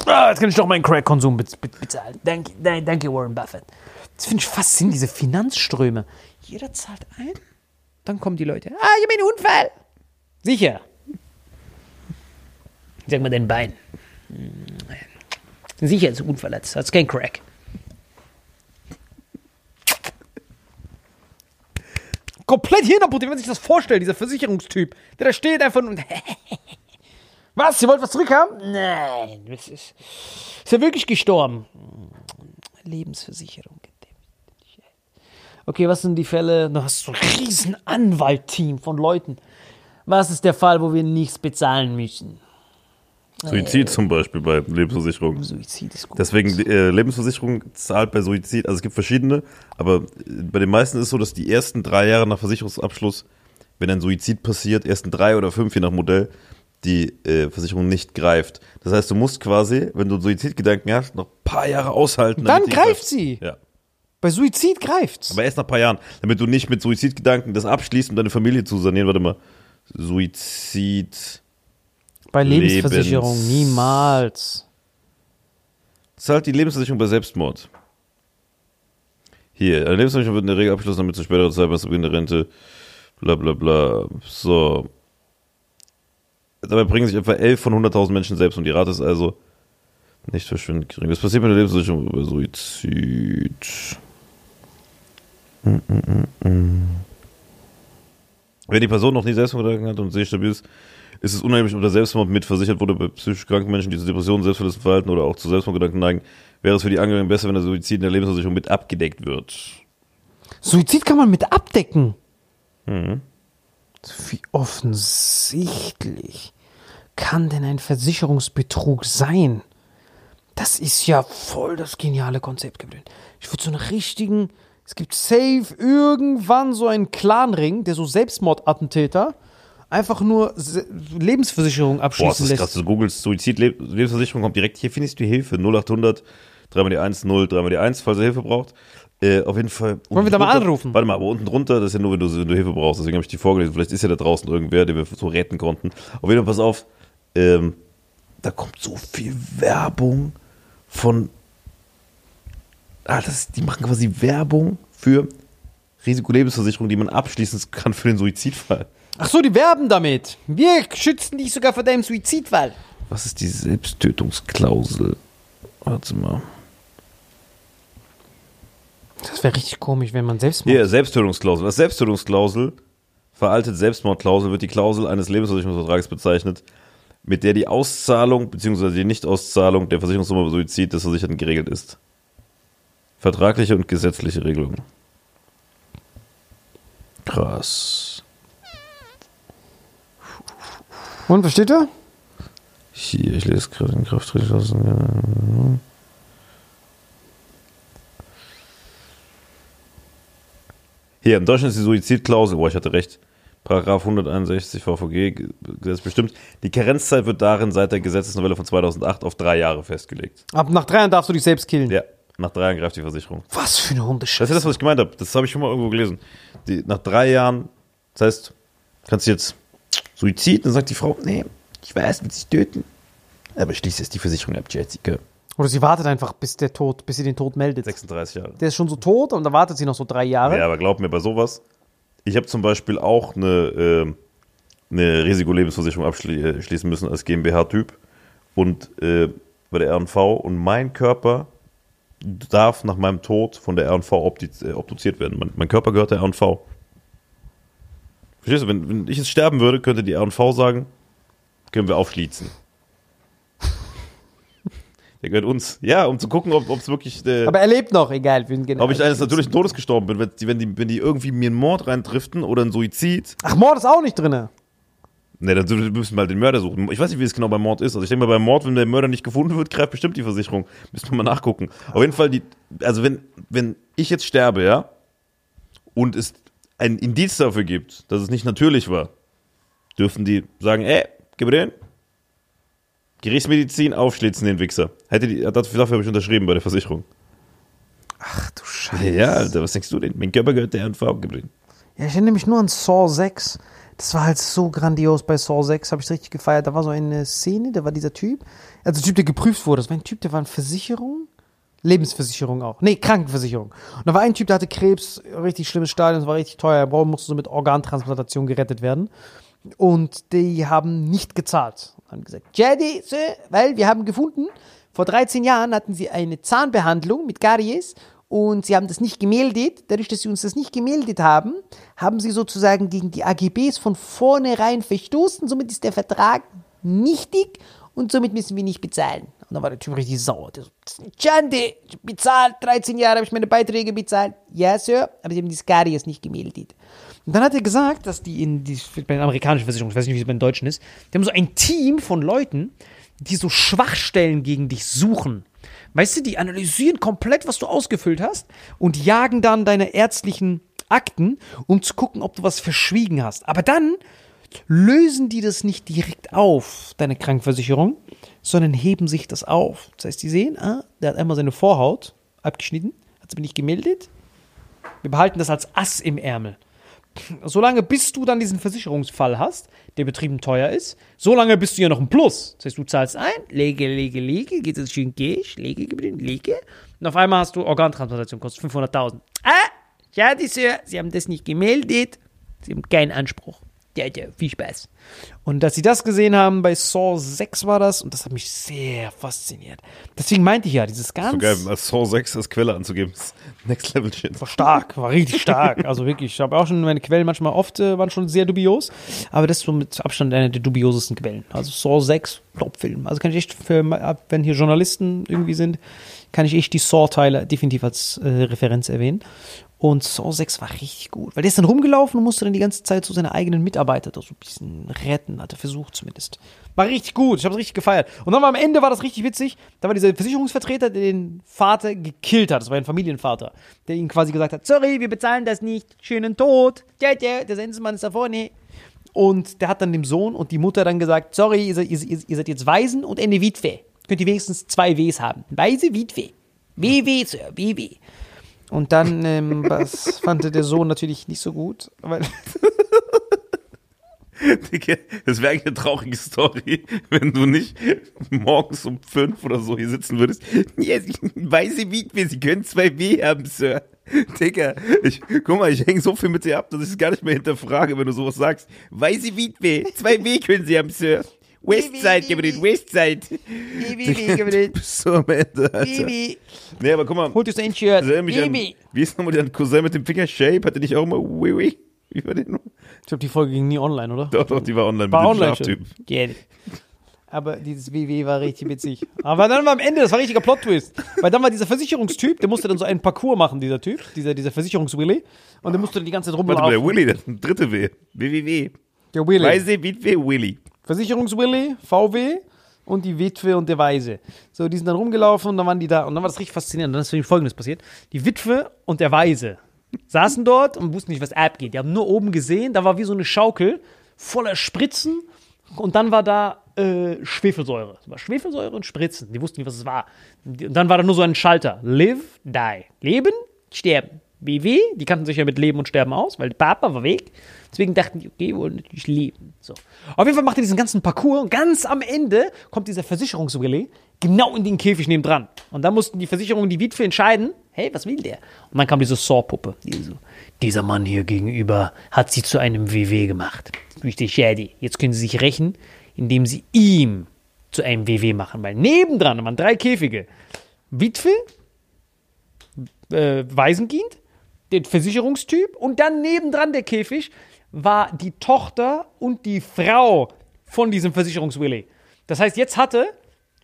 Ah, jetzt kann ich doch meinen Crack-Konsum bez bez bezahlen. Danke, danke, Warren Buffett. Das finde ich faszinierend, diese Finanzströme. Jeder zahlt ein, dann kommen die Leute. Ah, ich habe einen Unfall. Sicher. Sag mal dein Bein. Hm, Sicher ist ein Unfall, das ist kein Crack. Komplett Hirnapputte, wenn man sich das vorstellt, dieser Versicherungstyp, der da steht einfach und. Was? Ihr wollt was zurückhaben? Nein, ist, ist er wirklich gestorben? Lebensversicherung. Okay, was sind die Fälle? Du hast so ein riesen Anwaltteam von Leuten. Was ist der Fall, wo wir nichts bezahlen müssen? Suizid zum Beispiel bei Lebensversicherung. Suizid ist gut. Deswegen, äh, Lebensversicherung zahlt bei Suizid, also es gibt verschiedene, aber äh, bei den meisten ist es so, dass die ersten drei Jahre nach Versicherungsabschluss, wenn ein Suizid passiert, ersten drei oder fünf, je nach Modell, die äh, Versicherung nicht greift. Das heißt, du musst quasi, wenn du Suizidgedanken hast, noch ein paar Jahre aushalten. Dann die greift sie. Ja. Bei Suizid greift's. Aber erst nach ein paar Jahren, damit du nicht mit Suizidgedanken das abschließt, um deine Familie zu sanieren. Warte mal. Suizid. Bei Lebensversicherung Lebens- niemals. Zahlt die Lebensversicherung bei Selbstmord. Hier, eine Lebensversicherung wird in der Regel abgeschlossen, damit zu späterer Zeit was Beginn der Rente, bla bla bla. So. Dabei bringen sich etwa 11 von 100.000 Menschen selbst und die Rate ist also nicht verschwindend gering. Was passiert mit der Lebensversicherung bei Suizid? Mm, mm, mm, mm. Wenn die Person noch nie Selbstmordgedanken hat und sehr stabil ist, ist es unheimlich, ob der Selbstmord mit versichert wurde bei psychisch kranken Menschen, die zu Depressionen, selbstverletzten Verhalten oder auch zu Selbstmordgedanken neigen, wäre es für die Angehörigen besser, wenn der Suizid in der Lebensversicherung mit abgedeckt wird. Suizid kann man mit abdecken. Mhm. Wie offensichtlich kann denn ein Versicherungsbetrug sein? Das ist ja voll das geniale Konzept gewesen. Ich würde so einen richtigen, es gibt safe irgendwann so einen Clanring, der so Selbstmordattentäter einfach nur Lebensversicherung Boah, abschließen das ist lässt. krass. Du googelst Suizid, Leb- Lebensversicherung, kommt direkt, hier findest du Hilfe. 0800, dreimal die 1, 0, dreimal die 1, falls ihr Hilfe braucht. Äh, auf jeden Fall. Wollen wir da mal drunter- anrufen? Warte mal, aber unten drunter, das ist ja nur, wenn du, wenn du Hilfe brauchst. Deswegen habe ich die vorgelesen. Vielleicht ist ja da draußen irgendwer, den wir so retten konnten. Auf jeden Fall, pass auf. Ähm, da kommt so viel Werbung von. Ah, das, die machen quasi Werbung für Risikolebensversicherung, die man abschließen kann für den Suizidfall. Ach so, die werben damit. Wir schützen dich sogar vor deinem Suizidfall. Was ist die Selbsttötungsklausel? Warte mal. Das wäre richtig komisch, wenn man Selbstmord. Hier, Selbsttötungsklausel. Als Selbsttötungsklausel, veraltet Selbstmordklausel, wird die Klausel eines Lebensversicherungsvertrages bezeichnet, mit der die Auszahlung bzw. die Nichtauszahlung der Versicherungssumme Suizid des Versicherten geregelt ist. Vertragliche und gesetzliche Regelungen. Krass. Und, was steht da? Hier, ich lese gerade in Kraft lassen. Hier, in Deutschland ist die Suizidklausel, boah, ich hatte recht, Paragraph 161 VVG Gesetz bestimmt, die Karenzzeit wird darin seit der Gesetzesnovelle von 2008 auf drei Jahre festgelegt. Ab nach drei Jahren darfst du dich selbst killen. Ja, nach drei Jahren greift die Versicherung. Was für eine Das Hundescheiße. ist das, was ich gemeint habe. Das habe ich schon mal irgendwo gelesen. Die, nach drei Jahren, das heißt, kannst du jetzt Suizid, dann sagt die Frau, nee, ich weiß, mit sich töten. Aber schließt jetzt die Versicherung ab, Jessica. Oder sie wartet einfach, bis der Tod, bis sie den Tod meldet. 36 Jahre. Der ist schon so tot und dann wartet sie noch so drei Jahre. Ja, aber glaub mir, bei sowas, ich habe zum Beispiel auch eine, äh, eine Risikolebensversicherung abschließen müssen als GmbH-Typ und äh, bei der RNV und mein Körper darf nach meinem Tod von der RNV äh, obduziert werden. Mein, mein Körper gehört der RNV. Verstehst du, wenn, wenn ich jetzt sterben würde, könnte die RNV sagen, können wir aufschließen. Der gehört uns. Ja, um zu gucken, ob es wirklich. Äh, Aber er lebt noch, egal. Genau. ob ich eines natürlichen Todes gestorben bin, wenn die, wenn die, wenn die irgendwie mir einen Mord reindriften oder einen Suizid. Ach, Mord ist auch nicht drin. Ne, dann müssen wir halt den Mörder suchen. Ich weiß nicht, wie es genau beim Mord ist. Also ich denke mal, beim Mord, wenn der Mörder nicht gefunden wird, greift bestimmt die Versicherung. Müssen wir mal nachgucken. Auf jeden Fall, die, also wenn, wenn ich jetzt sterbe, ja, und es ein Indiz dafür gibt, dass es nicht natürlich war, dürfen die sagen, ey, gib mir den. Gerichtsmedizin aufschlitzen, den Wichser. Hätte die, dafür, habe ich unterschrieben bei der Versicherung. Ach du Scheiße. Ja, Alter, was denkst du denn? Mein Körper gehört der NV, gib den. Ja, ich erinnere mich nur an Saw 6. Das war halt so grandios bei Saw 6, habe ich richtig gefeiert. Da war so eine Szene, da war dieser Typ, also der Typ, der geprüft wurde. Das war ein Typ, der war in Versicherung, Lebensversicherung auch. Nee, Krankenversicherung. Und da war ein Typ, der hatte Krebs, richtig schlimmes Stadium, das war richtig teuer. Er musste so mit Organtransplantation gerettet werden. Und die haben nicht gezahlt. Haben gesagt, Jedi, weil wir haben gefunden, vor 13 Jahren hatten sie eine Zahnbehandlung mit Karies und sie haben das nicht gemeldet. Dadurch, dass sie uns das nicht gemeldet haben, haben sie sozusagen gegen die AGBs von vornherein verstoßen. Somit ist der Vertrag nichtig und somit müssen wir nicht bezahlen. Und dann war der Typ richtig sauer. Der so, hab bezahlt, 13 Jahre habe ich meine Beiträge bezahlt. Ja, Sir, aber sie haben die Karies nicht gemeldet. Und dann hat er gesagt, dass die in die, den amerikanischen Versicherungen, ich weiß nicht, wie es bei den deutschen ist, die haben so ein Team von Leuten, die so Schwachstellen gegen dich suchen. Weißt du, die analysieren komplett, was du ausgefüllt hast und jagen dann deine ärztlichen Akten, um zu gucken, ob du was verschwiegen hast. Aber dann lösen die das nicht direkt auf, deine Krankenversicherung, sondern heben sich das auf. Das heißt, die sehen, ah, der hat einmal seine Vorhaut abgeschnitten, hat sie mir nicht gemeldet. Wir behalten das als Ass im Ärmel. Solange bis du dann diesen Versicherungsfall hast, der betrieben teuer ist, solange bist du ja noch ein Plus. Das heißt, du zahlst ein, lege, lege, lege, geht es schön Cash, lege, lege. Und auf einmal hast du Organtransplantation, kostet 500.000. Ah, ja, die Sir, Sie haben das nicht gemeldet. Sie haben keinen Anspruch. Ja, ja, viel Spaß. Und dass sie das gesehen haben, bei Saw 6 war das, und das hat mich sehr fasziniert. Deswegen meinte ich ja, dieses ganz So geil, als Saw 6 als Quelle anzugeben. Das ist Next Level Shit. war stark, war richtig stark. Also wirklich, ich habe auch schon meine Quellen manchmal oft äh, waren schon sehr dubios, aber das ist so mit Abstand eine der dubiosesten Quellen. Also Saw 6, Top-Film. Also kann ich echt, für, wenn hier Journalisten irgendwie sind, kann ich echt die Saw-Teile definitiv als äh, Referenz erwähnen. Und Saw 6 war richtig gut, weil der ist dann rumgelaufen und musste dann die ganze Zeit so seine eigenen Mitarbeiter so ein bisschen retten, hat er versucht zumindest. War richtig gut, ich habe es richtig gefeiert. Und dann war am Ende war das richtig witzig, da war dieser Versicherungsvertreter, der den Vater gekillt hat, das war ein Familienvater, der ihm quasi gesagt hat, sorry, wir bezahlen das nicht, schönen Tod, ja, ja, der Sensenmann ist da vorne. Und der hat dann dem Sohn und die Mutter dann gesagt, sorry, ihr seid, ihr, ihr seid jetzt Waisen und eine Witwe. Könnt ihr wenigstens zwei Ws haben. Weise, Witwe. WW, Sir, WW. Und dann ähm, was fand der Sohn natürlich nicht so gut, weil Das wäre eigentlich eine traurige Story, wenn du nicht morgens um fünf oder so hier sitzen würdest. Ja, Sie, weiße Witwe, Sie können zwei W haben, Sir. Digga, ich, guck mal, ich hänge so viel mit dir ab, dass ich es gar nicht mehr hinterfrage, wenn du sowas sagst. Weiße Witwe, zwei W können Sie haben, Sir. Westside, gib mir den Westside. Du bist so am Ende, Alter. Nee, aber guck mal, holt euch ein Shirt. das mich an, wie ist nochmal dein Cousin mit dem Finger Shape? Hatte nicht auch immer Wiwi? Wie war der noch? Ich glaube, die Folge ging nie online, oder? Doch, doch, die war online War mit online dem it. Aber dieses WW war richtig witzig. Aber dann war am Ende, das war ein richtiger Plot-Twist. Weil dann war dieser Versicherungstyp, der musste dann so einen Parcours machen, dieser Typ, dieser, dieser Versicherungswilly. Und der musste dann die ganze Zeit Warte mal, der rumlaufen. Willy, das ist ein dritte W. WWW. Der Willy. Weise Witwe Willy. Versicherungswilly, VW und die Witwe und der Weise. So, die sind dann rumgelaufen und dann waren die da. Und dann war das richtig faszinierend. Und dann ist nämlich Folgendes passiert. Die Witwe und der Weise, saßen dort und wussten nicht, was abgeht. Die haben nur oben gesehen, da war wie so eine Schaukel voller Spritzen und dann war da äh, Schwefelsäure. Es war Schwefelsäure und Spritzen. Die wussten nicht, was es war. Und dann war da nur so ein Schalter. Live, die. Leben, sterben. BW, die kannten sich ja mit Leben und Sterben aus, weil Papa war weg. Deswegen dachten die, okay, wir wollen natürlich leben. So. Auf jeden Fall macht er diesen ganzen Parcours und ganz am Ende kommt dieser Versicherungsrelais genau in den Käfig nebendran. Und dann mussten die Versicherungen die Witwe entscheiden, hey, was will der? Und dann kam diese Saw-Puppe. Die so, dieser Mann hier gegenüber hat sie zu einem WW gemacht. Richtig shady. Jetzt können sie sich rächen, indem sie ihm zu einem WW machen. Weil nebendran waren drei Käfige. Witwe, äh, Waisenkind, den Versicherungstyp und dann nebendran der Käfig war die Tochter und die Frau von diesem Versicherungswilly. Das heißt, jetzt hatte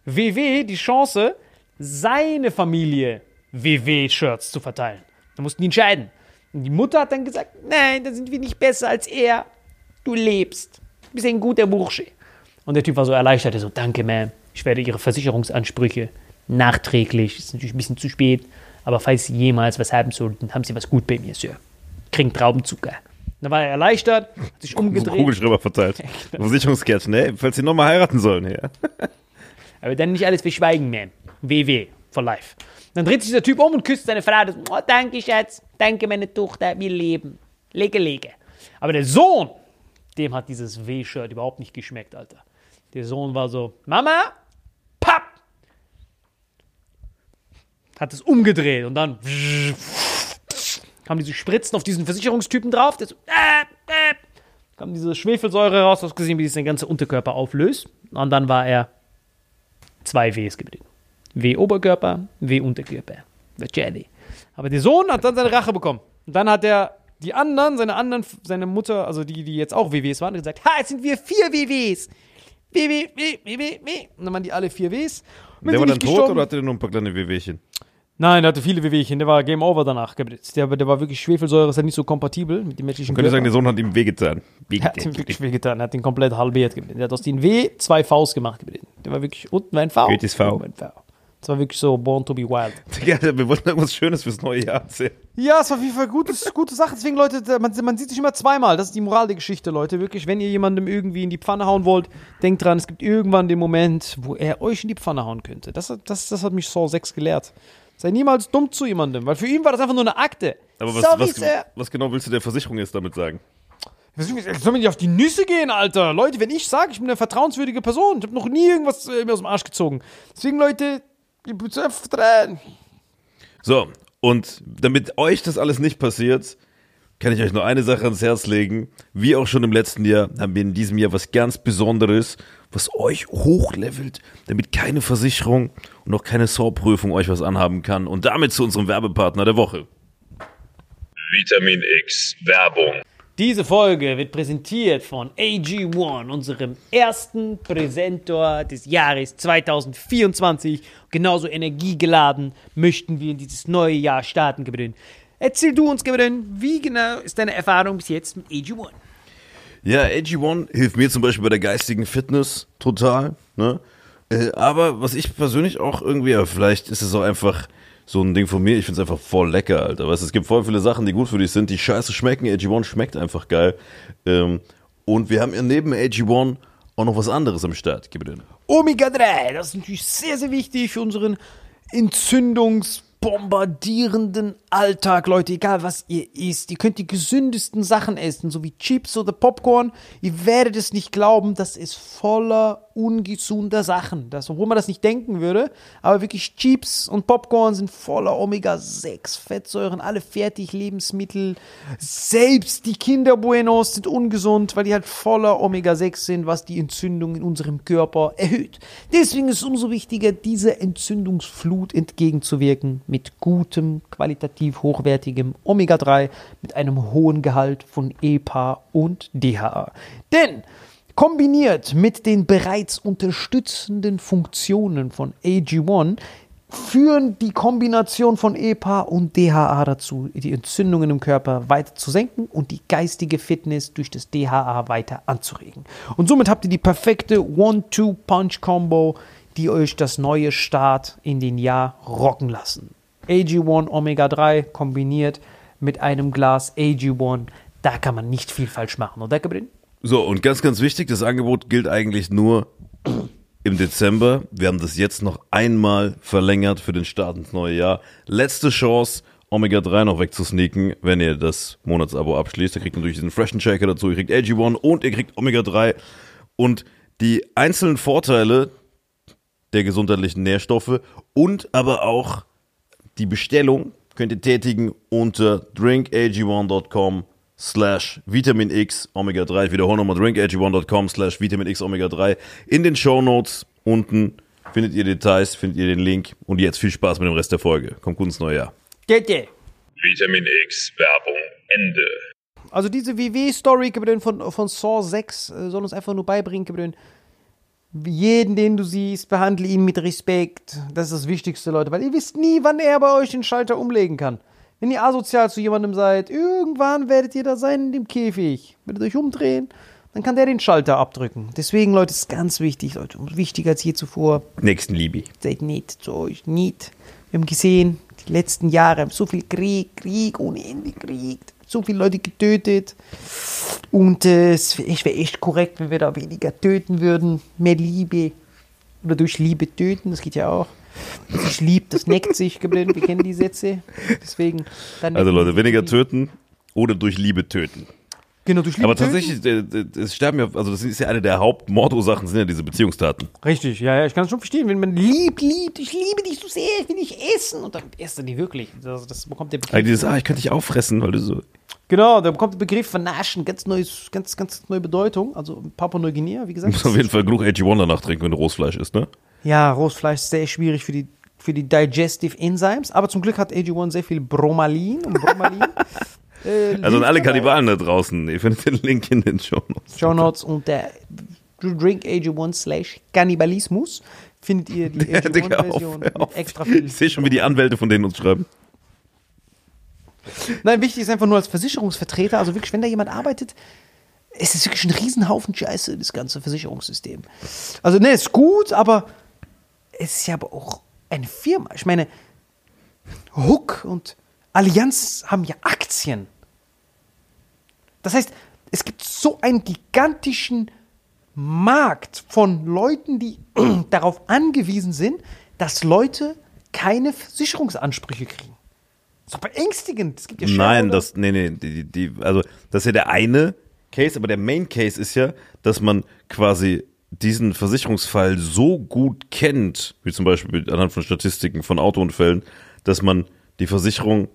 WW die Chance, seine Familie WW-Shirts zu verteilen. Da mussten die entscheiden. Und die Mutter hat dann gesagt, nein, da sind wir nicht besser als er. Du lebst. Du bist ein guter Bursche. Und der Typ war so erleichtert, er so, danke, Ma'am. Ich werde Ihre Versicherungsansprüche nachträglich, ist natürlich ein bisschen zu spät, aber falls Sie jemals was haben sollten, haben Sie was gut bei mir, Sir. Kriegen Traubenzucker. Dann war er erleichtert, hat sich umgedreht. Kugelschreiber verteilt. Versicherungskärtchen, ey, falls sie nochmal heiraten sollen, ja. Aber dann nicht alles verschweigen, man. WW, for life. Dann dreht sich der Typ um und küsst seine Frau. Das, Oh, danke, Schatz. Danke, meine Tochter. Wir leben. Lege, lege. Aber der Sohn, dem hat dieses W-Shirt überhaupt nicht geschmeckt, Alter. Der Sohn war so, Mama, Hat es umgedreht und dann kamen diese Spritzen auf diesen Versicherungstypen drauf. Der so, äh, äh, kam diese Schwefelsäure raus, hast gesehen, wie sich sein ganzer Unterkörper auflöst. Und dann war er zwei Ws gebildet. W Oberkörper, W Unterkörper. Der Jelly. Aber der Sohn hat dann seine Rache bekommen. Und dann hat er die anderen, seine anderen, seine Mutter, also die, die jetzt auch WWs waren, gesagt, ha, jetzt sind wir vier WWs. WW, W, W, W, W. Und dann waren die alle vier Ws. Und Der war dann tot oder hatte der nur ein paar kleine Wehwehchen? Nein, der hatte viele WWchen. Der war Game Over danach. Der, der war wirklich Schwefelsäure, ist ja nicht so kompatibel mit dem menschlichen Man könnte sagen, Körper. der Sohn hat ihm wehgetan. Er hat ihm wirklich wehgetan. Er hat ihn komplett halbiert gebildet. Er hat aus den W zwei Vs gemacht gebildet. Der war wirklich unten ein V. Goethes V. ein V. Das war wirklich so Born to be Wild. Ja, wir wollten irgendwas Schönes fürs neue Jahr erzählen. Ja, es war auf jeden Fall gutes, gute Sache. Deswegen, Leute, man, man sieht sich immer zweimal. Das ist die Moral der Geschichte, Leute. Wirklich, wenn ihr jemandem irgendwie in die Pfanne hauen wollt, denkt dran, es gibt irgendwann den Moment, wo er euch in die Pfanne hauen könnte. Das, hat- das, das hat mich Saw 6 gelehrt. Sei niemals dumm zu jemandem, weil für ihn war das einfach nur eine Akte. Aber was, Sorry, was, Sir. was genau willst du der Versicherung jetzt damit sagen? Soll mir nicht auf die Nüsse gehen, Alter? Leute, wenn ich sage, ich bin eine vertrauenswürdige Person, ich habe noch nie irgendwas äh, mir aus dem Arsch gezogen. Deswegen, Leute, müsst einfach vertrauen. So, und damit euch das alles nicht passiert, kann ich euch nur eine Sache ans Herz legen. Wie auch schon im letzten Jahr haben wir in diesem Jahr was ganz Besonderes, was euch hochlevelt, damit keine Versicherung und auch keine SOR-Prüfung euch was anhaben kann. Und damit zu unserem Werbepartner der Woche. Vitamin X Werbung. Diese Folge wird präsentiert von AG1, unserem ersten Präsentor des Jahres 2024. Genauso energiegeladen möchten wir in dieses neue Jahr starten, Gabriel. Erzähl du uns, Gabriel, wie genau ist deine Erfahrung bis jetzt mit AG1? Ja, AG1 hilft mir zum Beispiel bei der geistigen Fitness total. Ne? Äh, aber was ich persönlich auch irgendwie, ja, vielleicht ist es auch einfach so ein Ding von mir, ich finde es einfach voll lecker, Alter. Weißt, es gibt voll viele Sachen, die gut für dich sind, die scheiße schmecken. AG1 schmeckt einfach geil. Ähm, und wir haben ja neben AG1 auch noch was anderes am Start. Gib mir den. Omega-3, das ist natürlich sehr, sehr wichtig für unseren entzündungsbombardierenden Alltag, Leute. Egal was ihr isst, ihr könnt die gesündesten Sachen essen, so wie Chips oder Popcorn. Ihr werdet es nicht glauben, das ist voller ungesunder Sachen. Das, obwohl man das nicht denken würde, aber wirklich Chips und Popcorn sind voller Omega-6 Fettsäuren, alle Fertiglebensmittel. Selbst die Kinderbuenos sind ungesund, weil die halt voller Omega-6 sind, was die Entzündung in unserem Körper erhöht. Deswegen ist es umso wichtiger, dieser Entzündungsflut entgegenzuwirken mit gutem, qualitativ hochwertigem Omega-3 mit einem hohen Gehalt von EPA und DHA. Denn kombiniert mit den bereits unterstützenden Funktionen von AG1 führen die Kombination von EPA und DHA dazu, die Entzündungen im Körper weiter zu senken und die geistige Fitness durch das DHA weiter anzuregen. Und somit habt ihr die perfekte One-Two-Punch-Combo, die euch das neue Start in den Jahr rocken lassen. AG1 Omega 3 kombiniert mit einem Glas AG1. Da kann man nicht viel falsch machen, oder Gabriel? So, und ganz, ganz wichtig, das Angebot gilt eigentlich nur im Dezember. Wir haben das jetzt noch einmal verlängert für den Start ins neue Jahr. Letzte Chance, Omega-3 noch wegzusneaken, wenn ihr das Monatsabo abschließt. Ihr kriegt natürlich diesen Freshen Shaker dazu, ihr kriegt AG1 und ihr kriegt Omega-3. Und die einzelnen Vorteile der gesundheitlichen Nährstoffe und aber auch die Bestellung könnt ihr tätigen unter drinkag1.com slash Vitamin X Omega 3. Ich wiederhole nochmal drinkag1.com slash Vitamin X Omega 3. In den Show Notes unten findet ihr Details, findet ihr den Link. Und jetzt viel Spaß mit dem Rest der Folge. Kommt gut ins neue Jahr. Bitte. Vitamin X Werbung Ende. Also diese WW-Story von, von Saw 6 äh, soll uns einfach nur beibringen. Jeden, den du siehst, behandle ihn mit Respekt. Das ist das Wichtigste, Leute, weil ihr wisst nie, wann er bei euch den Schalter umlegen kann. Wenn ihr asozial zu jemandem seid, irgendwann werdet ihr da sein in dem Käfig. Werdet euch umdrehen, dann kann der den Schalter abdrücken. Deswegen, Leute, ist ganz wichtig, Leute, wichtiger als je zuvor. Nächstenliebe. Seid nett zu euch, nicht. Wir haben gesehen, die letzten Jahre, so viel Krieg, Krieg ohne Ende, Krieg. So viele Leute getötet. Und äh, es wäre wär echt korrekt, wenn wir da weniger töten würden. Mehr Liebe. Oder durch Liebe töten, das geht ja auch. Ich lieb, das neckt sich, Gabriel. Wir kennen die Sätze. Deswegen. Also Leute, weniger töten oder durch Liebe töten. Genau, durch Liebe Aber tatsächlich, äh, äh, es sterben ja, also das ist ja eine der Hauptmordursachen, sind ja diese Beziehungstaten. Richtig, ja, ja, ich kann es schon verstehen. Wenn man liebt, liebt, ich liebe dich so sehr, ich will dich essen. Und dann esst er die wirklich. Das, das bekommt der Begriff. Also dieses, ah, ich könnte dich auffressen, weil du so. Genau, da bekommt der Begriff vernaschen ganz neues, ganz, ganz neue Bedeutung. Also Papua-Neuguinea, wie Du gesagt. musst auf jeden Fall genug AG1 danach trinken, wenn du Rohstfleisch isst, ne? Ja, Rohstfleisch ist sehr schwierig für die, für die Digestive Enzymes. Aber zum Glück hat AG1 sehr viel Bromalin. Und Bromalin äh, Also an alle. Kannibalen da draußen, ihr findet den Link in den Show Notes. Show Notes unter drinkag1 slash Kannibalismus findet ihr die Ja, Digga, auf, AG1-Version hör mit auf. extra viel. Ich sehe schon, wie die Anwälte von denen uns schreiben. Nein, wichtig ist einfach nur als Versicherungsvertreter, also wirklich, wenn da jemand arbeitet, es ist wirklich ein Riesenhaufen Scheiße, das ganze Versicherungssystem. Also, ne, ist gut, aber es ist ja aber auch eine Firma. Ich meine, Hook und Allianz haben ja Aktien. Das heißt, es gibt so einen gigantischen Markt von Leuten, die darauf angewiesen sind, dass Leute keine Versicherungsansprüche kriegen. Das ist doch beängstigend. Es gibt ja Nein, das, nee, nee, die, die, also, das ist ja der eine Case, aber der Main Case ist ja, dass man quasi diesen Versicherungsfall so gut kennt, wie zum Beispiel anhand von Statistiken von Autounfällen, dass man die Versicherung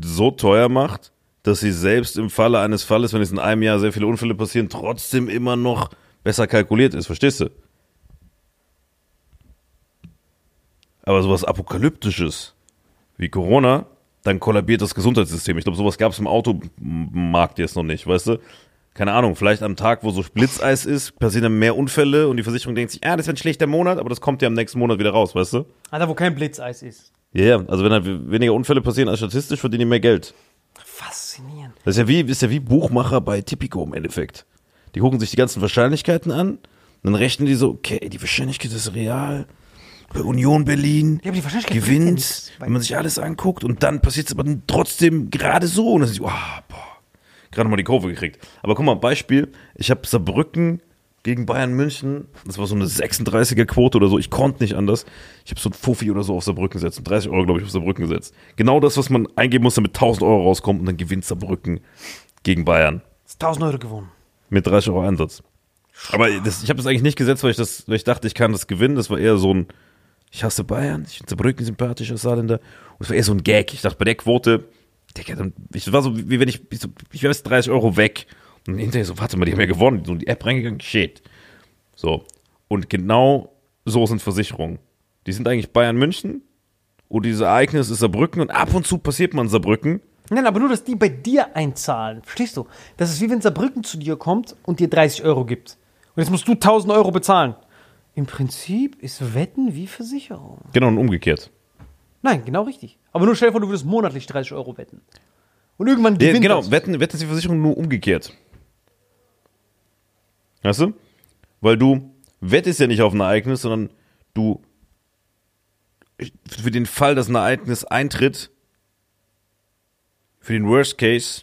so teuer macht, dass sie selbst im Falle eines Falles, wenn es in einem Jahr sehr viele Unfälle passieren, trotzdem immer noch besser kalkuliert ist. Verstehst du? Aber sowas Apokalyptisches wie Corona, dann kollabiert das Gesundheitssystem. Ich glaube, sowas gab es im Automarkt jetzt noch nicht, weißt du? Keine Ahnung, vielleicht am Tag, wo so Blitzeis ist, passieren dann mehr Unfälle und die Versicherung denkt sich, ah, das wird ein schlechter Monat, aber das kommt ja am nächsten Monat wieder raus, weißt du? Ah, da wo kein Blitzeis ist. Ja, yeah, also wenn halt weniger Unfälle passieren als statistisch, verdienen die mehr Geld. Faszinierend. Das ist ja wie, ist ja wie Buchmacher bei Tipico im Endeffekt. Die gucken sich die ganzen Wahrscheinlichkeiten an, dann rechnen die so, okay, die Wahrscheinlichkeit ist real. Union Berlin Ja, gewinnt, wenn man sich alles anguckt und dann passiert es aber trotzdem gerade so und dann ist oh, boah, gerade mal die Kurve gekriegt. Aber guck mal, Beispiel, ich habe Saarbrücken gegen Bayern München, das war so eine 36er Quote oder so, ich konnte nicht anders. Ich habe so ein Fuffi oder so auf Saarbrücken gesetzt, 30 Euro glaube ich auf Saarbrücken gesetzt. Genau das, was man eingeben muss, damit 1000 Euro rauskommt und dann gewinnt Saarbrücken gegen Bayern. Das ist 1000 Euro gewonnen. Mit 30 Euro Einsatz. Aber das, ich habe das eigentlich nicht gesetzt, weil ich, das, weil ich dachte, ich kann das gewinnen. Das war eher so ein, ich hasse Bayern, ich finde Saarbrücken sympathisch als Saarländer. Und es war eher so ein Gag. Ich dachte, bei der Quote, Digga, dann, ich war so, wie wenn ich, ich, so, ich wäre jetzt 30 Euro weg. Und hinterher so, warte mal, die haben ja gewonnen. So in die App reingegangen, shit. So. Und genau so sind Versicherungen. Die sind eigentlich Bayern München. Und dieses Ereignis ist Saarbrücken. Und ab und zu passiert man Saarbrücken. Nein, aber nur, dass die bei dir einzahlen. Verstehst du? Das ist wie wenn Saarbrücken zu dir kommt und dir 30 Euro gibt. Und jetzt musst du 1000 Euro bezahlen. Im Prinzip ist Wetten wie Versicherung. Genau, und umgekehrt. Nein, genau richtig. Aber nur stell dir vor, du würdest monatlich 30 Euro wetten. Und irgendwann Ja, gewinnt genau, das. wetten, wetten ist die Versicherung nur umgekehrt. Weißt du? Weil du wettest ja nicht auf ein Ereignis, sondern du für den Fall, dass ein Ereignis eintritt, für den Worst Case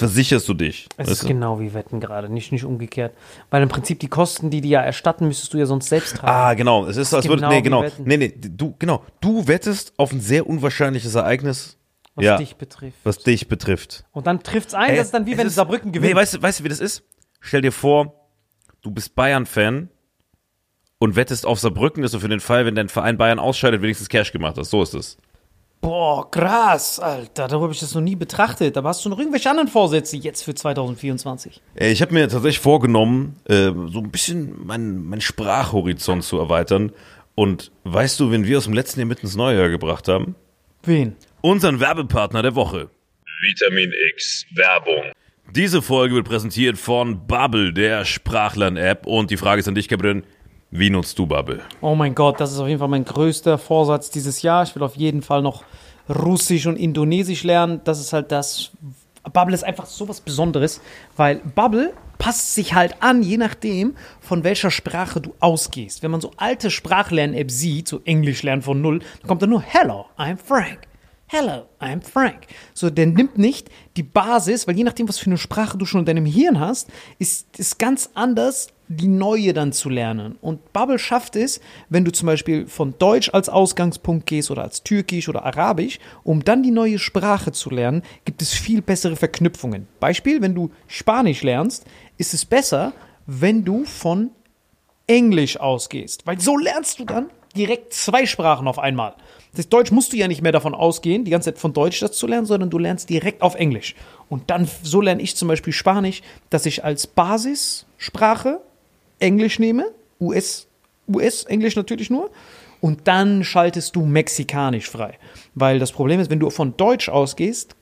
versicherst du dich. Es ist du? genau wie Wetten gerade, nicht, nicht umgekehrt. Weil im Prinzip die Kosten, die die ja erstatten, müsstest du ja sonst selbst tragen. Ah, genau. Es ist als würde. genau Nee, genau. Nee, nee, du, genau. Du wettest auf ein sehr unwahrscheinliches Ereignis. was ja, dich betrifft. was dich betrifft. Und dann trifft es ein, Ey, das ist dann wie wenn ist- Saarbrücken gewinnt. Nee, weißt du, weißt du, wie das ist? Stell dir vor, du bist Bayern-Fan und wettest auf Saarbrücken, dass du für den Fall, wenn dein Verein Bayern ausscheidet, wenigstens Cash gemacht hast. So ist es. Boah, krass, Alter, darüber habe ich das noch nie betrachtet. Aber hast du noch irgendwelche anderen Vorsätze jetzt für 2024? Äh, Ich habe mir tatsächlich vorgenommen, äh, so ein bisschen meinen mein Sprachhorizont zu erweitern. Und weißt du, wen wir aus dem letzten Jahr mit ins neue Jahr gebracht haben? Wen? Unseren Werbepartner der Woche. Vitamin X Werbung. Diese Folge wird präsentiert von Bubble, der Sprachlern-App. Und die Frage ist an dich, Gabriel. Wie nutzt du Bubble? Oh mein Gott, das ist auf jeden Fall mein größter Vorsatz dieses Jahr. Ich will auf jeden Fall noch Russisch und Indonesisch lernen. Das ist halt das. Bubble ist einfach so was Besonderes, weil Bubble passt sich halt an, je nachdem, von welcher Sprache du ausgehst. Wenn man so alte Sprachlern-App sieht, so Englisch lernen von null, dann kommt da nur Hello, I'm Frank. Hello, I'm Frank. So, der nimmt nicht die Basis, weil je nachdem, was für eine Sprache du schon in deinem Hirn hast, ist es ganz anders, die neue dann zu lernen. Und Bubble schafft es, wenn du zum Beispiel von Deutsch als Ausgangspunkt gehst oder als Türkisch oder Arabisch, um dann die neue Sprache zu lernen, gibt es viel bessere Verknüpfungen. Beispiel, wenn du Spanisch lernst, ist es besser, wenn du von Englisch ausgehst. Weil so lernst du dann direkt zwei Sprachen auf einmal. Das Deutsch musst du ja nicht mehr davon ausgehen, die ganze Zeit von Deutsch das zu lernen, sondern du lernst direkt auf Englisch. Und dann, so lerne ich zum Beispiel Spanisch, dass ich als Basissprache Englisch nehme, US, US-Englisch natürlich nur, und dann schaltest du Mexikanisch frei. Weil das Problem ist, wenn du von Deutsch ausgehst,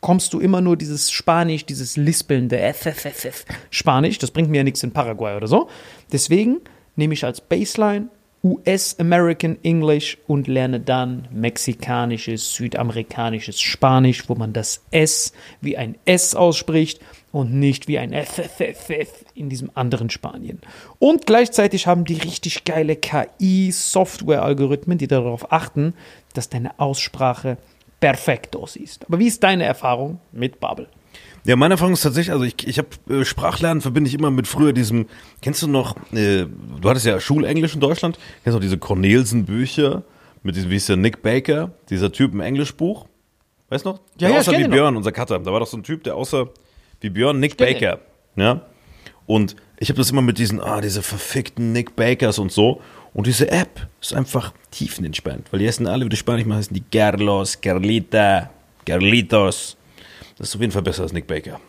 kommst du immer nur dieses Spanisch, dieses lispelnde FFFF Spanisch. Das bringt mir ja nichts in Paraguay oder so. Deswegen nehme ich als Baseline US-American English und lerne dann mexikanisches, südamerikanisches Spanisch, wo man das S wie ein S ausspricht und nicht wie ein FFFF in diesem anderen Spanien. Und gleichzeitig haben die richtig geile KI-Software-Algorithmen, die darauf achten, dass deine Aussprache perfekt aussieht. Aber wie ist deine Erfahrung mit Bubble? Ja, meine Erfahrung ist tatsächlich, also ich, ich habe äh, Sprachlernen verbinde ich immer mit früher diesem, kennst du noch, äh, du hattest ja Schulenglisch in Deutschland, kennst du noch diese Cornelsen-Bücher mit diesem, wie ist der, Nick Baker, dieser Typ im Englischbuch? Weißt du noch? Ja, der ja, kenn wie den noch. Björn, unser Cutter. Da war doch so ein Typ, der aussah wie Björn, Nick kenn Baker. Ja. Und ich habe das immer mit diesen, ah, diese verfickten Nick Bakers und so. Und diese App ist einfach tiefenentspannt, weil die heißen alle, wie die Spanisch mal heißen, die Carlos, Carlita, Carlitos. Das ist auf jeden Fall besser als Nick Baker.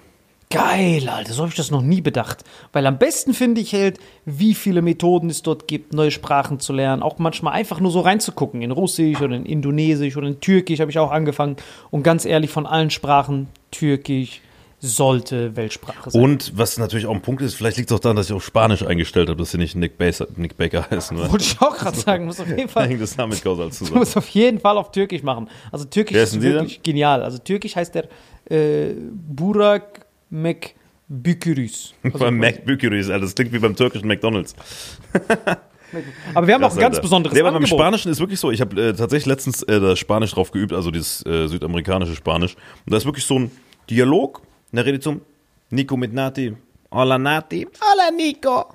Geil, Alter, so habe ich das noch nie bedacht. Weil am besten finde ich halt, wie viele Methoden es dort gibt, neue Sprachen zu lernen. Auch manchmal einfach nur so reinzugucken. In Russisch oder in Indonesisch oder in Türkisch habe ich auch angefangen. Und ganz ehrlich, von allen Sprachen, Türkisch sollte Weltsprache sein. Und was natürlich auch ein Punkt ist, vielleicht liegt es auch daran, dass ich auf Spanisch eingestellt habe, dass sie nicht Nick, Baser, Nick Baker heißen. Ne? Wollte ich auch gerade sagen, muss auf jeden Fall. Hängt das damit kausal Du zusammen. musst auf jeden Fall auf Türkisch machen. Also Türkisch Wer ist, ist denn wirklich genial. Also Türkisch heißt der äh, Burak Mekbükürüs. Also, Beim Alter, das klingt wie beim türkischen McDonalds. aber wir haben auch Krass, ein ganz Alter. besonderes nee, aber beim Angebot. Spanischen ist wirklich so, ich habe äh, tatsächlich letztens äh, das Spanisch drauf geübt, also dieses äh, südamerikanische Spanisch. Und da ist wirklich so ein Dialog, da redet so Nico mit Nati. Hola Nati. Hola, Nico.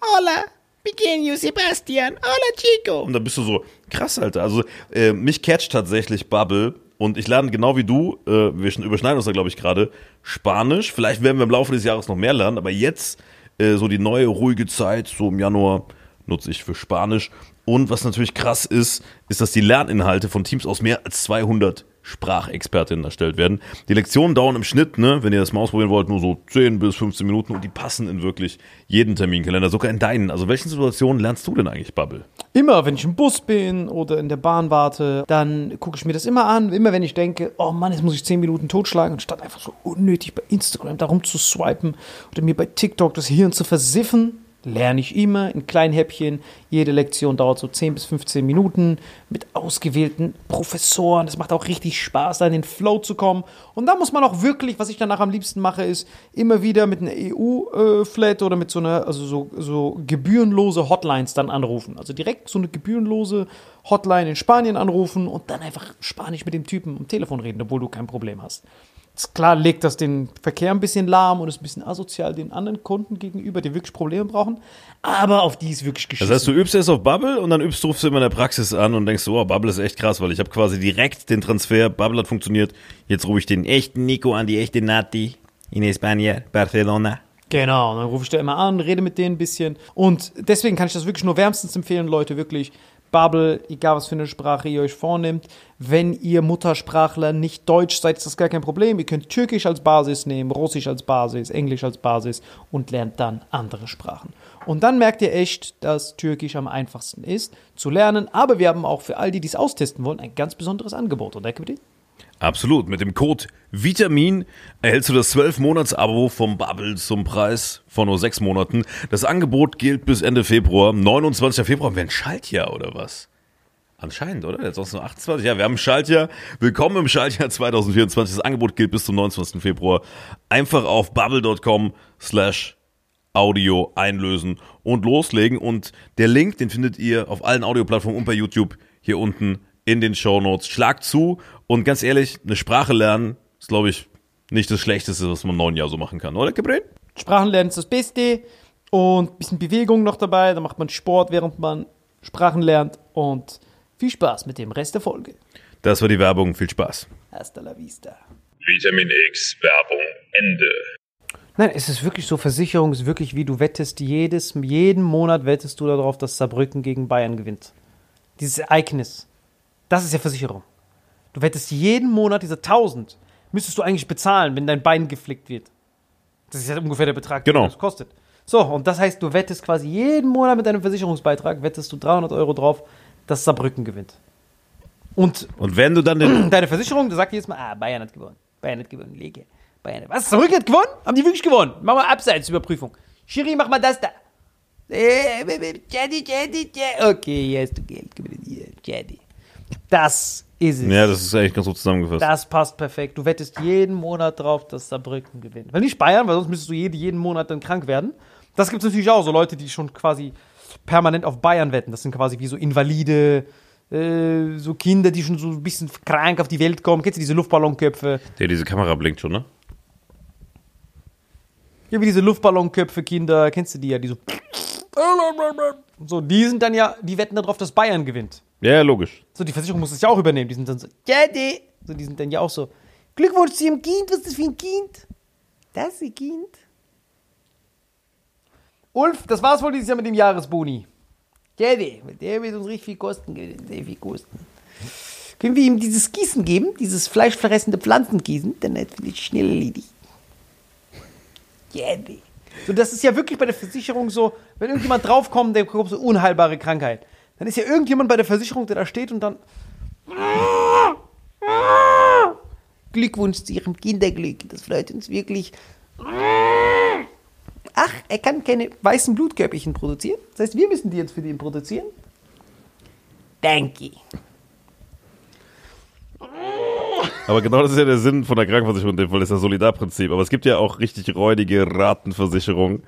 Hola, pequeño Sebastian. Hola, Chico. Und da bist du so, krass, Alter. Also äh, mich catcht tatsächlich Bubble und ich lerne genau wie du, äh, wir sch- überschneiden uns da glaube ich gerade, Spanisch. Vielleicht werden wir im Laufe des Jahres noch mehr lernen, aber jetzt äh, so die neue ruhige Zeit, so im Januar, nutze ich für Spanisch. Und was natürlich krass ist, ist, dass die Lerninhalte von Teams aus mehr als 200 Sprachexpertinnen erstellt werden. Die Lektionen dauern im Schnitt, ne, wenn ihr das mal ausprobieren wollt, nur so 10 bis 15 Minuten und die passen in wirklich jeden Terminkalender, sogar in deinen. Also welchen Situationen lernst du denn eigentlich Bubble? Immer, wenn ich im Bus bin oder in der Bahn warte, dann gucke ich mir das immer an. Immer wenn ich denke, oh Mann, jetzt muss ich 10 Minuten totschlagen, anstatt einfach so unnötig bei Instagram darum zu swipen oder mir bei TikTok das Hirn zu versiffen, lerne ich immer in kleinen Häppchen. Jede Lektion dauert so 10 bis 15 Minuten mit ausgewählten Professoren. Es macht auch richtig Spaß, da in den Flow zu kommen. Und da muss man auch wirklich, was ich danach am liebsten mache, ist immer wieder mit einer EU-Flat oder mit so einer, also so, so gebührenlose Hotlines dann anrufen. Also direkt so eine gebührenlose Hotline in Spanien anrufen und dann einfach Spanisch mit dem Typen am Telefon reden, obwohl du kein Problem hast. Klar legt das den Verkehr ein bisschen lahm und ist ein bisschen asozial den anderen Kunden gegenüber, die wirklich Probleme brauchen. Aber auf die ist wirklich geschissen. Das heißt, du übst erst auf Bubble und dann übst rufst du immer in der Praxis an und denkst, oh, Bubble ist echt krass, weil ich habe quasi direkt den Transfer, Bubble hat funktioniert, jetzt rufe ich den echten Nico an, die echte Nati in España, Barcelona. Genau, dann rufe ich da immer an, rede mit denen ein bisschen. Und deswegen kann ich das wirklich nur wärmstens empfehlen, Leute, wirklich Bubble, egal was für eine Sprache ihr euch vornimmt. Wenn ihr Muttersprachler nicht Deutsch seid, ist das gar kein Problem. Ihr könnt Türkisch als Basis nehmen, Russisch als Basis, Englisch als Basis und lernt dann andere Sprachen. Und dann merkt ihr echt, dass Türkisch am einfachsten ist zu lernen. Aber wir haben auch für all die, die es austesten wollen, ein ganz besonderes Angebot, oder Kevin? Absolut. Mit dem Code Vitamin erhältst du das 12-Monats-Abo vom Bubble zum Preis von nur 6 Monaten. Das Angebot gilt bis Ende Februar. 29. Februar wäre ein Schaltjahr oder was? Anscheinend, oder? Jetzt sonst nur 28. Ja, wir haben ein Schaltjahr. Willkommen im Schaltjahr 2024. Das Angebot gilt bis zum 29. Februar. Einfach auf bubble.com slash Audio einlösen und loslegen. Und der Link, den findet ihr auf allen Audioplattformen und bei YouTube hier unten in den Show Notes. Schlag zu und ganz ehrlich, eine Sprache lernen ist, glaube ich, nicht das Schlechteste, was man im neuen Jahr so machen kann, oder, Gabriel? Sprachenlernen ist das Beste und ein bisschen Bewegung noch dabei. Da macht man Sport, während man Sprachen lernt und viel Spaß mit dem Rest der Folge. Das war die Werbung. Viel Spaß. Hasta la vista. Vitamin X Werbung Ende. Nein, es ist wirklich so, Versicherung ist wirklich wie du wettest, jedes, jeden Monat wettest du darauf, dass Saarbrücken gegen Bayern gewinnt. Dieses Ereignis, das ist ja Versicherung. Du wettest jeden Monat diese 1000, müsstest du eigentlich bezahlen, wenn dein Bein geflickt wird. Das ist ja ungefähr der Betrag, Genau. den das kostet. So, und das heißt, du wettest quasi jeden Monat mit deinem Versicherungsbeitrag, wettest du 300 Euro drauf, dass Saarbrücken gewinnt. Und Und wenn du dann den, deine Versicherung, da sagt jedes Mal, ah, Bayern hat gewonnen. Bayern hat gewonnen, Lege. Bayern hat, was, Saarbrücken hat gewonnen? Haben die wirklich gewonnen? Mach mal Abseitsüberprüfung. Schiri, mach mal das da. Äh, Jadi, Jadi. Okay, hier hast du Geld. Jadi. Das ist es. ja, das ist eigentlich ganz gut zusammengefasst. Das passt perfekt. Du wettest jeden Monat drauf, dass Saarbrücken gewinnt. Weil nicht Bayern, weil sonst müsstest du jede, jeden Monat dann krank werden. Das gibt es natürlich auch, so Leute, die schon quasi permanent auf Bayern wetten. Das sind quasi wie so Invalide, äh, so Kinder, die schon so ein bisschen krank auf die Welt kommen. Kennst du diese Luftballonköpfe? Der, diese Kamera blinkt schon, ne? Ja, wie diese Luftballonköpfe, Kinder, kennst du die ja, die so. So, die sind dann ja, die wetten darauf, dass Bayern gewinnt. Ja, ja, logisch. So, die Versicherung muss das ja auch übernehmen. Die sind dann so, Daddy. So, die sind dann ja auch so, Glückwunsch zu ihrem Kind. Was ist das für ein Kind? Das ist ein Kind. Ulf, das war's wohl dieses Jahr mit dem Jahresboni. Daddy, der wird uns richtig viel kosten. Sehr viel kosten. Können wir ihm dieses Gießen geben? Dieses fleischveressende Pflanzengießen? Dann ist es schnell erledigt. Daddy. So, das ist ja wirklich bei der Versicherung so, wenn irgendjemand draufkommt, der bekommt so unheilbare Krankheit. Dann ist ja irgendjemand bei der Versicherung, der da steht und dann. Glückwunsch zu Ihrem Kinderglück. Das freut uns wirklich. Ach, er kann keine weißen Blutkörperchen produzieren. Das heißt, wir müssen die jetzt für den produzieren. Danke. Aber genau das ist ja der Sinn von der Krankenversicherung, in dem Fall ist das Solidarprinzip. Aber es gibt ja auch richtig räudige Ratenversicherungen.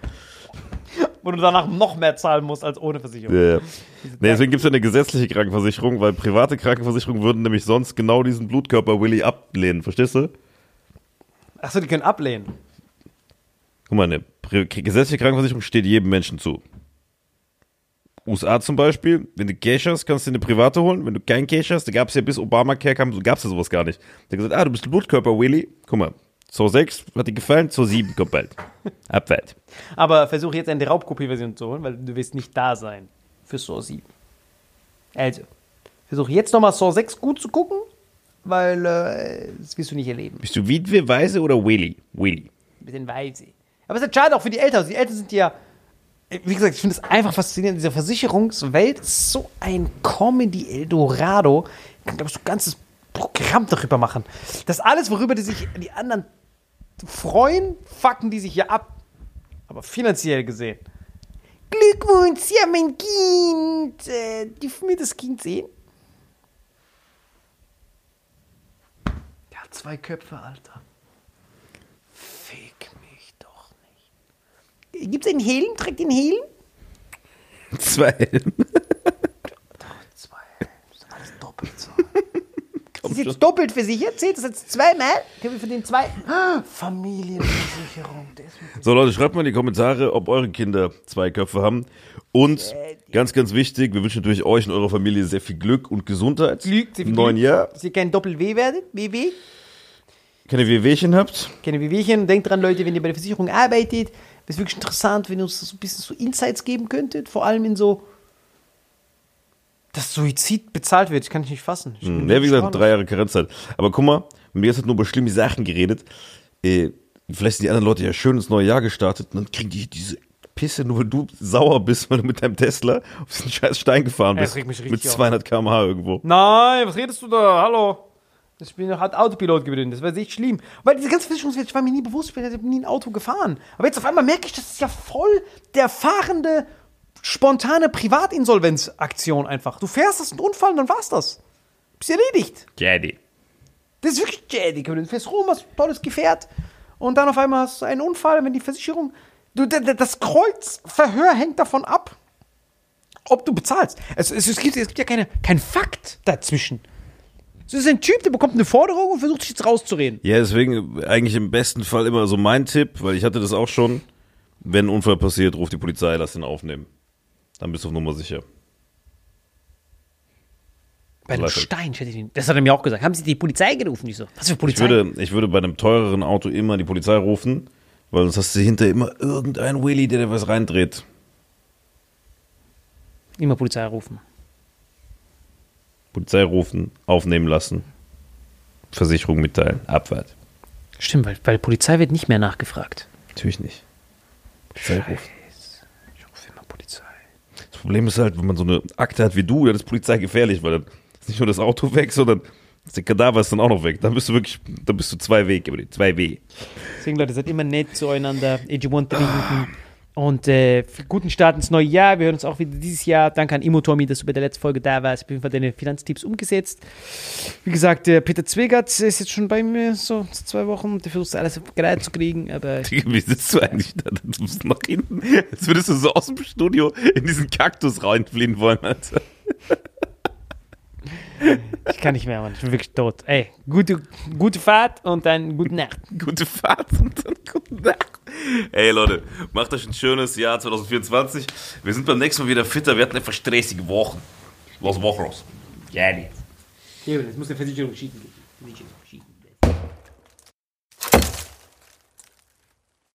Wo du danach noch mehr zahlen musst als ohne Versicherung. Ja, ja. Nee, deswegen gibt es ja eine gesetzliche Krankenversicherung, weil private Krankenversicherungen würden nämlich sonst genau diesen Blutkörper Willy ablehnen. Verstehst du? Achso, die können ablehnen. Guck mal, eine gesetzliche Krankenversicherung steht jedem Menschen zu. USA zum Beispiel, wenn du Cash hast, kannst du dir eine private holen. Wenn du kein Cash hast, da gab es ja bis Obamacare kam, gab es ja sowas gar nicht. Der hat gesagt, ah, du bist ein Blutkörper, Willy. Guck mal, Zoo 6 hat dir gefallen, Zoo 7 kommt bald. Abwärts. Aber versuche jetzt eine Raubkopie-Version zu holen, weil du wirst nicht da sein für Saw 7. Also, versuche jetzt nochmal Saw 6 gut zu gucken, weil äh, das wirst du nicht erleben. Bist du Witwe, Weise oder Willy? Willy. Mit den Weise. Aber es ist schade auch für die Eltern. Die Eltern sind ja, wie gesagt, ich finde es einfach faszinierend. Diese Versicherungswelt ist so ein Comedy-Eldorado. Ich kann, glaube ich, so ein ganzes Programm darüber machen. Das alles, worüber die sich die anderen freuen, fucken die sich ja ab. Aber finanziell gesehen Glückwunsch, Sie haben ein Kind. Äh, dürfen wir das Kind sehen? Der hat zwei Köpfe, Alter. Fick mich doch nicht. Gibt es einen Helm? Trägt den Helm? Zwei Helme. Zwei. Das ist alles doppelt so. Ist jetzt doppelt versichert. Zählt das jetzt zweimal? Können wir für den zweiten. Familienversicherung. Der ist mit So Leute, schreibt mal in die Kommentare, ob eure Kinder zwei Köpfe haben. Und ganz, ganz wichtig, wir wünschen natürlich euch und eurer Familie sehr viel Glück und Gesundheit. Glück, sehr viel Im neuen Glück. Jahr. Dass ihr kein Doppel-W werdet. WW. Keine Wehwehchen habt. Keine Wehwehchen. Denkt dran, Leute, wenn ihr bei der Versicherung arbeitet, wäre es wirklich interessant, wenn ihr uns so ein bisschen so Insights geben könntet. Vor allem in so. Dass Suizid bezahlt wird. Kann ich nicht fassen. Ich bin Ja, wie gesagt, drei Jahre Karenzzeit. Aber guck mal, wir haben jetzt nur über schlimme Sachen geredet. Äh, vielleicht sind die anderen Leute ja schön ins neue Jahr gestartet und dann kriegen die diese Pisse, nur weil du sauer bist, weil du mit deinem Tesla auf diesen scheiß Stein gefahren bist. regt mich richtig mit auf. 200 km/h irgendwo. Nein, was redest du da? Hallo. Ich bin hat Autopilot gewesen. Das war echt schlimm. Weil diese ganze Versicherungswelt, ich war mir nie bewusst, ich bin nie ein Auto gefahren. Aber jetzt auf einmal merke ich, das ist ja voll der fahrende, spontane Privatinsolvenzaktion einfach. Du fährst, hast einen Unfall und dann war's das. Bist erledigt. Daddy. Das ist wirklich jädig. Du fährst rum, hast ein tolles Gefährt und dann auf einmal hast du einen Unfall, wenn die Versicherung. Du, das Kreuzverhör hängt davon ab, ob du bezahlst. Es, es, es, gibt, es gibt ja keine, kein Fakt dazwischen. Es ist ein Typ, der bekommt eine Forderung und versucht sich jetzt rauszureden. Ja, deswegen eigentlich im besten Fall immer so mein Tipp, weil ich hatte das auch schon. Wenn ein Unfall passiert, ruft die Polizei, lass ihn aufnehmen. Dann bist du auf Nummer sicher. Bei einem. Stein hätte ich ihn. Das hat er mir auch gesagt. Haben Sie die Polizei gerufen? Ich so, was für Ich Polizei? würde, ich würde bei einem teureren Auto immer die Polizei rufen, weil sonst hast du hinterher immer irgendein Willy, der dir was reindreht. Immer Polizei rufen. Polizei rufen, aufnehmen lassen, Versicherung mitteilen, Abfahrt. Stimmt, weil bei der Polizei wird nicht mehr nachgefragt. Natürlich nicht. Polizei rufen. Ich rufe immer Polizei. Das Problem ist halt, wenn man so eine Akte hat wie du, dann ist Polizei gefährlich, weil dann ist nicht nur das Auto weg, sondern der Kadaver ist dann auch noch weg. Dann bist du wirklich, dann bist du zwei W, Gabriel, zwei W. Deswegen, Leute, seid immer nett zueinander. AG1 Und äh, guten Start ins neue Jahr. Wir hören uns auch wieder dieses Jahr. Danke an Imo Tommy, dass du bei der letzten Folge da warst. Auf jeden Fall deine Finanztipps umgesetzt. Wie gesagt, der Peter Zwegert ist jetzt schon bei mir so zwei Wochen. Der versucht alles gerade zu kriegen, aber Wie sitzt du eigentlich da? Du bist nach hinten. Als würdest du so aus dem Studio in diesen Kaktus reinfliehen wollen, Alter. Ich kann nicht mehr, Mann. Ich bin wirklich tot. Ey, gute, gute Fahrt und dann gute Nacht. Gute Fahrt und dann guten Nacht. Ey Leute, macht euch ein schönes Jahr 2024. Wir sind beim nächsten Mal wieder fitter. Wir hatten einfach stressige Wochen. Was Woche los? Ja, die. Jetzt muss der Versicherung schieben.